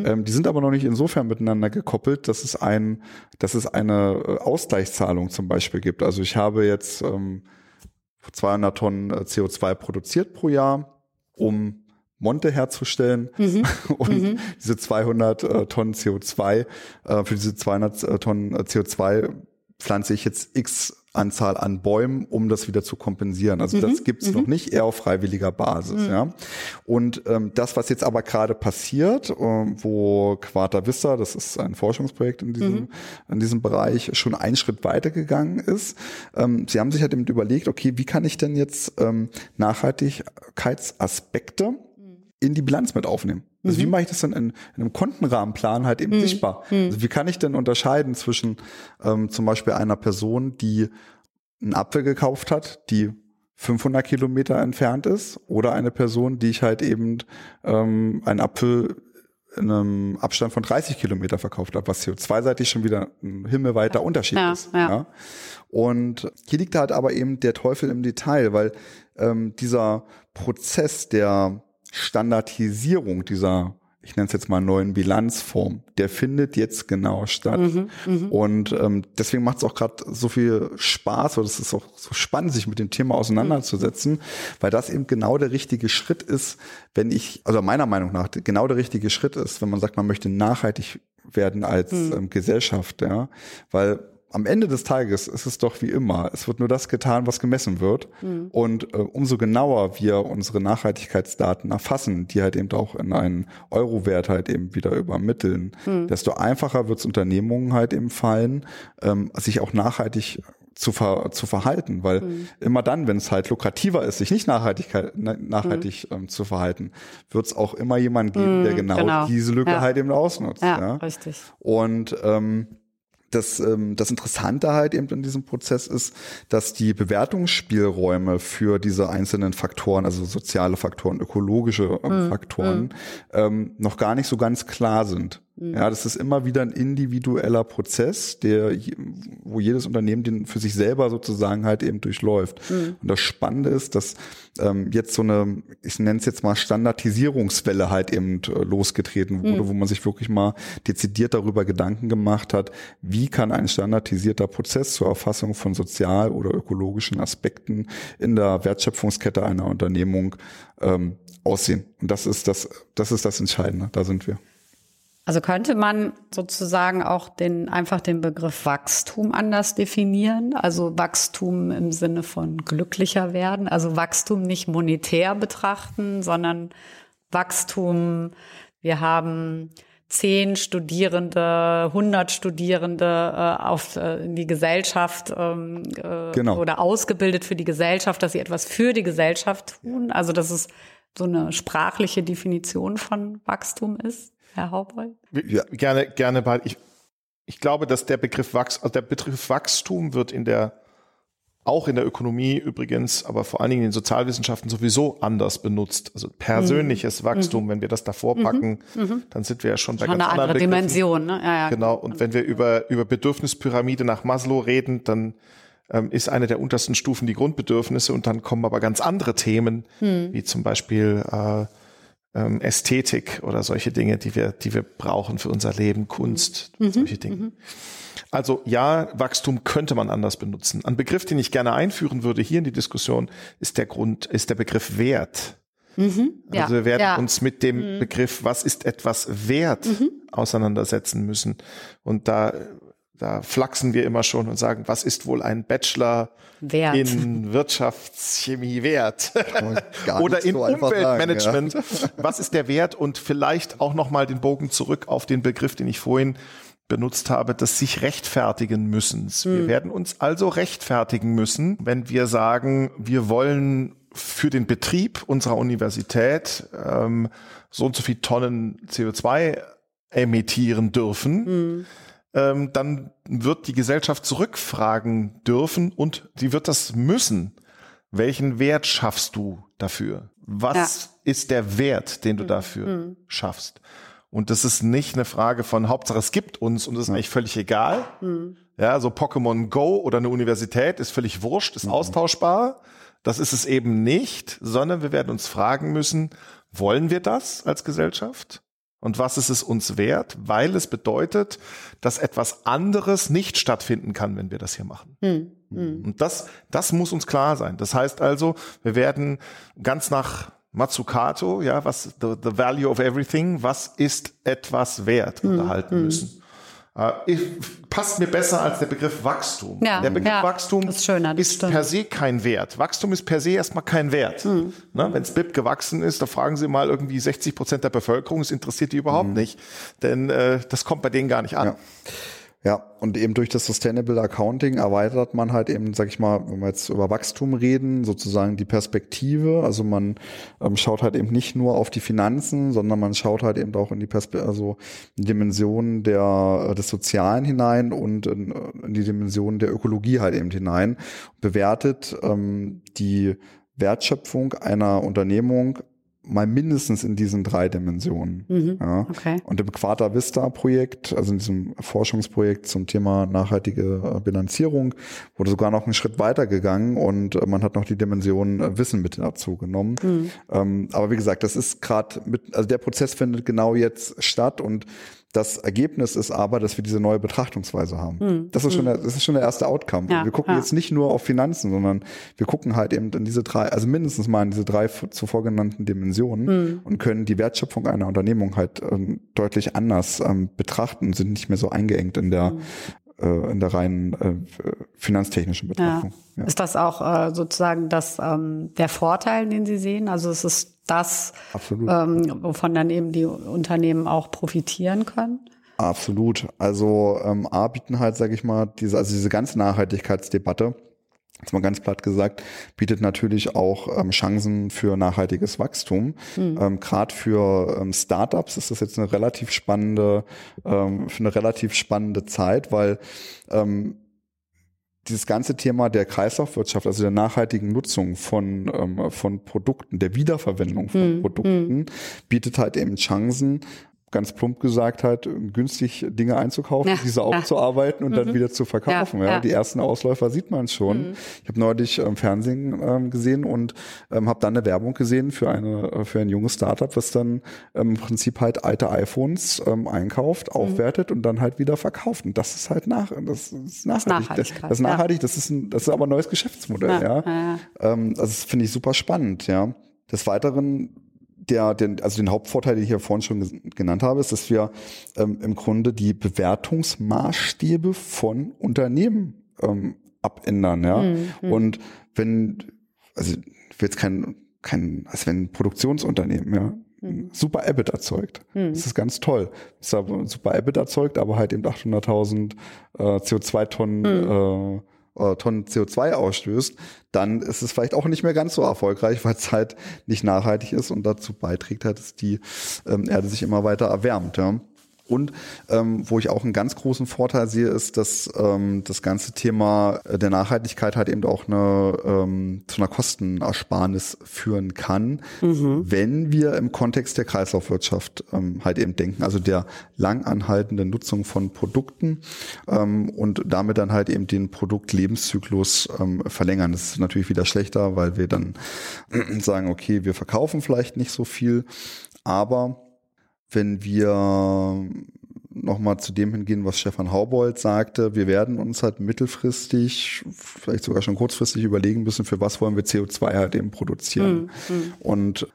Ähm, die sind aber noch nicht insofern miteinander gekoppelt, dass es ein, dass es eine äh, Ausgleichszahlung zum Beispiel gibt. Also ich habe jetzt ähm, 200 Tonnen äh, CO2 produziert pro Jahr, um Monte herzustellen und diese 200 äh, Tonnen CO2, äh, für diese 200 äh, Tonnen äh, CO2 pflanze ich jetzt x Anzahl an Bäumen, um das wieder zu kompensieren. Also das gibt's noch nicht, eher auf freiwilliger Basis. Ja. Und ähm, das, was jetzt aber gerade passiert, ähm, wo Quarta Vista, das ist ein Forschungsprojekt in diesem, in diesem Bereich, schon einen Schritt weitergegangen ist, ähm, sie haben sich halt eben überlegt, okay, wie kann ich denn jetzt ähm, Nachhaltigkeitsaspekte in die Bilanz mit aufnehmen. Also wie mache ich das denn in, in einem Kontenrahmenplan halt eben sichtbar? Also wie kann ich denn unterscheiden zwischen ähm, zum Beispiel einer Person, die einen Apfel gekauft hat, die 500 Kilometer entfernt ist, oder eine Person, die ich halt eben ähm, einen Apfel in einem Abstand von 30 Kilometer verkauft habe, was CO2-seitig schon wieder ein himmelweiter Unterschied Ja, ist. ja. Und hier liegt halt aber eben der Teufel im Detail, weil ähm, dieser Prozess der Standardisierung dieser, ich nenne es jetzt mal neuen Bilanzform, der findet jetzt genau statt. Und ähm, deswegen macht es auch gerade so viel Spaß oder es ist auch so spannend, sich mit dem Thema auseinanderzusetzen, weil das eben genau der richtige Schritt ist, wenn ich, also meiner Meinung nach genau der richtige Schritt ist, wenn man sagt, man möchte nachhaltig werden als ähm, Gesellschaft, ja, weil am Ende des Tages ist es doch wie immer. Es wird nur das getan, was gemessen wird. Und äh, umso genauer wir unsere Nachhaltigkeitsdaten erfassen, die halt eben auch in einen Euro-Wert halt eben wieder übermitteln, desto einfacher wird es Unternehmungen halt eben fallen, ähm, sich auch nachhaltig zu, ver, zu verhalten, weil immer dann, wenn es halt lukrativer ist, sich nicht Nachhaltigkeit, na- nachhaltig ähm, zu verhalten, wird es auch immer jemanden geben, der genau, genau. diese Lücke Ja. halt eben ausnutzt. Ja, ja? richtig. Und ähm, das, ähm, das Interessante halt eben in diesem Prozess ist, dass die Bewertungsspielräume für diese einzelnen Faktoren, also soziale Faktoren, ökologische ähm, Faktoren, ähm, noch gar nicht so ganz klar sind. Ja, das ist immer wieder ein individueller Prozess, der, wo jedes Unternehmen den für sich selber sozusagen halt eben durchläuft. Und das Spannende ist, dass ähm, jetzt so eine, ich nenne es jetzt mal Standardisierungswelle halt eben äh, losgetreten wurde, wo man sich wirklich mal dezidiert darüber Gedanken gemacht hat, wie kann ein standardisierter Prozess zur Erfassung von sozial- oder ökologischen Aspekten in der Wertschöpfungskette einer Unternehmung ähm, aussehen. Und das ist das, das ist das Entscheidende. Da sind wir. Also könnte man sozusagen auch den, einfach den Begriff Wachstum anders definieren? Also Wachstum im Sinne von glücklicher werden? Also Wachstum nicht monetär betrachten, sondern Wachstum, wir haben zehn Studierende, 100 Studierende äh, auf äh, in die Gesellschaft ähm, äh, Genau. oder ausgebildet für die Gesellschaft, dass sie etwas für die Gesellschaft tun. Also dass es so eine sprachliche Definition von Wachstum ist, Herr Haubold. Ja. Gerne, gerne bei, ich, ich glaube, dass der Begriff Wachs, also der Begriff Wachstum wird in der auch in der Ökonomie übrigens, aber vor allen Dingen in den Sozialwissenschaften sowieso anders benutzt. Also persönliches mhm. Wachstum, mhm. wenn wir das davor mhm. packen, mhm. dann sind wir ja schon bei schon ganz eine andere Dimension. Ne? Ja, ja, genau. Und wenn wir über, über Bedürfnispyramide nach Maslow reden, dann ähm, ist eine der untersten Stufen die Grundbedürfnisse und dann kommen aber ganz andere Themen, hm. wie zum Beispiel äh, ähm, Ästhetik oder solche Dinge, die wir, die wir brauchen für unser Leben, Kunst, mhm. solche Dinge. Mhm. Also ja, Wachstum könnte man anders benutzen. Ein Begriff, den ich gerne einführen würde hier in die Diskussion, ist der Grund, ist der Begriff Wert. Mhm, ja, also wir werden ja. uns mit dem mhm. Begriff, was ist etwas wert, mhm. auseinandersetzen müssen. Und da, da flachsen wir immer schon und sagen, was ist wohl ein Bachelor wert. in Wirtschaftschemie wert? Oder in so Umweltmanagement. Sagen, ja. Was ist der Wert? Und vielleicht auch nochmal den Bogen zurück auf den Begriff, den ich vorhin benutzt habe, des sich rechtfertigen müssen. Wir hm. werden uns also rechtfertigen müssen, wenn wir sagen, wir wollen für den Betrieb unserer Universität ähm, so und so viel Tonnen CO2 emittieren dürfen. Hm. Ähm, dann wird die Gesellschaft zurückfragen dürfen und sie wird das müssen. Welchen Wert schaffst du dafür? Was ja. ist der Wert, den du hm. dafür hm. schaffst? Und das ist nicht eine Frage von Hauptsache es gibt uns und das ist eigentlich völlig egal. Mhm. Ja, so Pokémon Go oder eine Universität ist völlig wurscht, ist mhm. austauschbar. Das ist es eben nicht, sondern wir werden uns fragen müssen, wollen wir das als Gesellschaft? Und was ist es uns wert? Weil es bedeutet, dass etwas anderes nicht stattfinden kann, wenn wir das hier machen. Mhm. Und das, das muss uns klar sein. Das heißt also, wir werden ganz nach Matsukato, ja, was the, the value of everything, was ist etwas wert, mhm. unterhalten mhm. müssen. Äh, passt mir besser als der Begriff Wachstum. Ja, der Begriff ja, Wachstum ist, schöner, ist per se kein Wert. Wachstum ist per se erstmal kein Wert. Mhm. Ne, Wenn das BIP gewachsen ist, da fragen Sie mal irgendwie 60 Prozent der Bevölkerung, es interessiert die überhaupt mhm. nicht, denn äh, das kommt bei denen gar nicht an. Ja. Ja, und eben durch das Sustainable Accounting erweitert man halt eben, sag ich mal, wenn wir jetzt über Wachstum reden, sozusagen die Perspektive. Also man ähm, schaut halt eben nicht nur auf die Finanzen, sondern man schaut halt eben auch in die Perspektive, also in die Dimension der, äh, des Sozialen hinein und in, in, die Dimension der Ökologie halt eben hinein. Bewertet ähm, die Wertschöpfung einer Unternehmung mal mindestens in diesen drei Dimensionen. Mhm, ja. okay. Und im Quata Vista Projekt, also in diesem Forschungsprojekt zum Thema nachhaltige äh, Bilanzierung, wurde sogar noch einen Schritt weiter gegangen und äh, man hat noch die Dimension äh, Wissen mit dazu genommen. Mhm. Ähm, aber wie gesagt, das ist gerade mit, also der Prozess findet genau jetzt statt und das Ergebnis ist aber, dass wir diese neue Betrachtungsweise haben. Hm. Das ist schon der, das ist schon der erste Outcome. Ja, wir gucken ja. jetzt nicht nur auf Finanzen, sondern wir gucken halt eben in diese drei, also mindestens mal in diese drei zuvor genannten Dimensionen hm. und können die Wertschöpfung einer Unternehmung halt ähm, deutlich anders ähm, betrachten, sind nicht mehr so eingeengt in der hm äh, in der reinen äh, finanztechnischen Betrachtung. Ja. Ja. Ist das auch äh, sozusagen das, ähm, der Vorteil, den Sie sehen? Also es ist das, ähm, wovon dann eben die Unternehmen auch profitieren können? Absolut. Also ähm, A bieten halt, sage ich mal, diese, also diese ganze Nachhaltigkeitsdebatte jetzt mal ganz platt gesagt, bietet natürlich auch ähm, Chancen für nachhaltiges Wachstum. Mhm. Ähm, Gerade für ähm, Startups ist das jetzt eine relativ spannende, ähm, für eine relativ spannende Zeit, weil ähm, dieses ganze Thema der Kreislaufwirtschaft, also der nachhaltigen Nutzung von, ähm, von Produkten, der Wiederverwendung von mhm. Produkten, bietet halt eben Chancen, ganz plump gesagt halt, günstig Dinge einzukaufen, ja, diese aufzuarbeiten ja. und mhm. dann wieder zu verkaufen. Ja, ja. Die ersten Ausläufer sieht man schon. Mhm. Ich habe neulich ähm, Fernsehen ähm, gesehen und ähm, habe dann eine Werbung gesehen für eine äh, für ein junges Startup, was dann ähm, im Prinzip halt alte iPhones ähm, einkauft, mhm. aufwertet mhm. und dann halt wieder verkauft. Und das ist halt nach, das ist nachhaltig. Das, das ist nachhaltig. Das ist ein, das ist aber ein neues Geschäftsmodell. Ja, Ähm, also das finde ich super spannend. Ja. Des Weiteren der, den, also den Hauptvorteil, den ich ja vorhin schon genannt habe, ist, dass wir ähm, im Grunde die Bewertungsmaßstäbe von Unternehmen ähm, abändern, ja. Mhm. Und wenn, also ich will jetzt kein, kein, also wenn ein Produktionsunternehmen, ja, mhm. super EBIT erzeugt. Mhm. Das ist ganz toll. Das ist super EBIT erzeugt, aber halt eben 800.000 äh, CO2-Tonnen mhm. äh, äh, Tonnen CO2 ausstößt, dann ist es vielleicht auch nicht mehr ganz so erfolgreich, weil es halt nicht nachhaltig ist und dazu beiträgt halt, dass die ähm, Erde sich immer weiter erwärmt. Ja. Und ähm, wo ich auch einen ganz großen Vorteil sehe, ist, dass ähm, das ganze Thema der Nachhaltigkeit halt eben auch eine, ähm, zu einer Kostenersparnis führen kann, mhm. wenn wir im Kontext der Kreislaufwirtschaft ähm, halt eben denken, also der langanhaltenden Nutzung von Produkten ähm, und damit dann halt eben den Produktlebenszyklus ähm, verlängern. Das ist natürlich wieder schlechter, weil wir dann sagen, okay, wir verkaufen vielleicht nicht so viel, aber wenn wir nochmal zu dem hingehen, was Stefan Haubold sagte, wir werden uns halt mittelfristig, vielleicht sogar schon kurzfristig überlegen müssen, für was wollen wir CO2 halt eben produzieren. Mhm. Und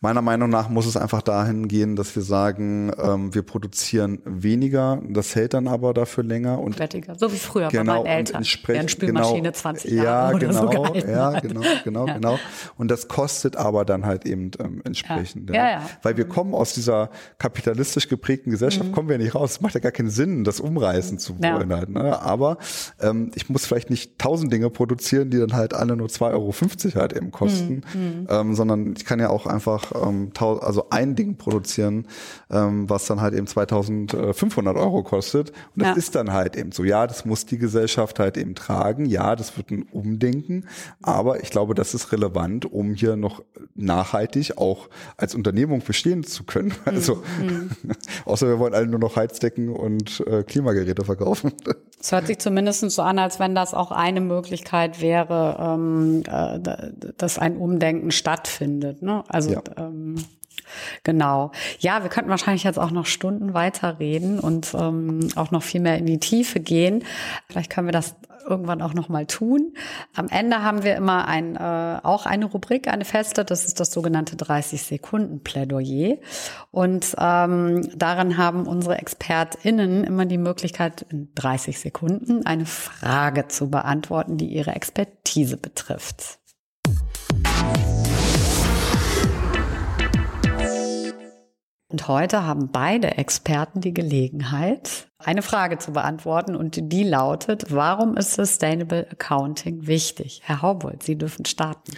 Meiner Meinung nach muss es einfach dahin gehen, dass wir sagen, ähm, wir produzieren weniger, das hält dann aber dafür länger und Fertiger. so wie früher genau, bei meinen Eltern, während Spülmaschine genau, 20 Jahre ja, oder genau, so ja, hat. genau, genau, ja. genau. Und das kostet aber dann halt eben ähm, entsprechend, ja. Ja. ja. weil wir kommen aus dieser kapitalistisch geprägten Gesellschaft, mhm. kommen wir nicht raus. Es macht ja gar keinen Sinn, das umreißen zu wollen halt. Ne? Aber ähm, ich muss vielleicht nicht tausend Dinge produzieren, die dann halt alle nur 2,50 Euro halt eben kosten, mhm. ähm, sondern ich kann ja auch einfach ähm, also ein Ding produzieren, ähm, was dann halt eben 2500 Euro kostet. Und das ja. ist dann halt eben so. Ja, das muss die Gesellschaft halt eben tragen. Ja, das wird ein Umdenken. Aber ich glaube, das ist relevant, um hier noch nachhaltig auch als Unternehmung bestehen zu können. Mhm. Also, mhm. außer wir wollen alle nur noch Heizdecken und äh, Klimageräte verkaufen. Es hört sich zumindest so an, als wenn das auch eine Möglichkeit wäre, ähm, äh, dass ein Umdenken stattfindet. Ne? Also ja. Ähm, Genau. Ja, wir könnten wahrscheinlich jetzt auch noch Stunden weiterreden und ähm, auch noch viel mehr in die Tiefe gehen. Vielleicht können wir das irgendwann auch noch mal tun. Am Ende haben wir immer ein, äh, auch eine Rubrik, eine feste, das ist das sogenannte 30 Sekunden Plädoyer. Und ähm, darin haben unsere ExpertInnen immer die Möglichkeit, in 30 Sekunden eine Frage zu beantworten, die ihre Expertise betrifft. Und heute haben beide Experten die Gelegenheit, eine Frage zu beantworten und die lautet, warum ist Sustainable Accounting wichtig? Herr Haubold, Sie dürfen starten.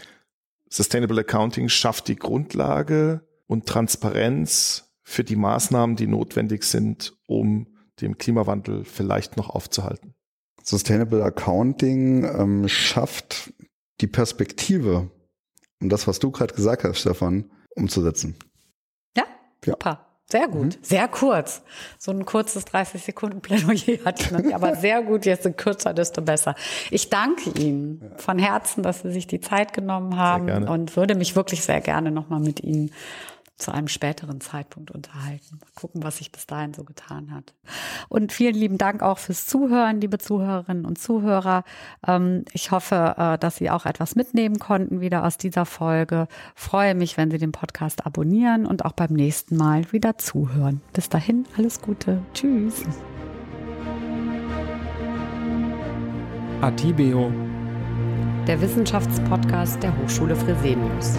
Sustainable Accounting schafft die Grundlage und Transparenz für die Maßnahmen, die notwendig sind, um den Klimawandel vielleicht noch aufzuhalten. Sustainable Accounting ähm, schafft die Perspektive, um das, was du gerade gesagt hast, Stefan, umzusetzen. Ja. Super. Sehr gut. Mhm. Sehr kurz. So ein kurzes 30 Sekunden Plädoyer hatte nicht, aber sehr gut. Jetzt je kürzer, desto besser. Ich danke Ihnen ja. von Herzen, dass Sie sich die Zeit genommen haben und würde mich wirklich sehr gerne nochmal mit Ihnen zu einem späteren Zeitpunkt unterhalten. Mal gucken, was sich bis dahin so getan hat. Und vielen lieben Dank auch fürs Zuhören, liebe Zuhörerinnen und Zuhörer. Ähm, ich hoffe, äh, dass Sie auch etwas mitnehmen konnten wieder aus dieser Folge. Freue mich, wenn Sie den Podcast abonnieren und auch beim nächsten Mal wieder zuhören. Bis dahin, alles Gute. Tschüss. Atibeo. Der Wissenschaftspodcast der Hochschule Fresenius.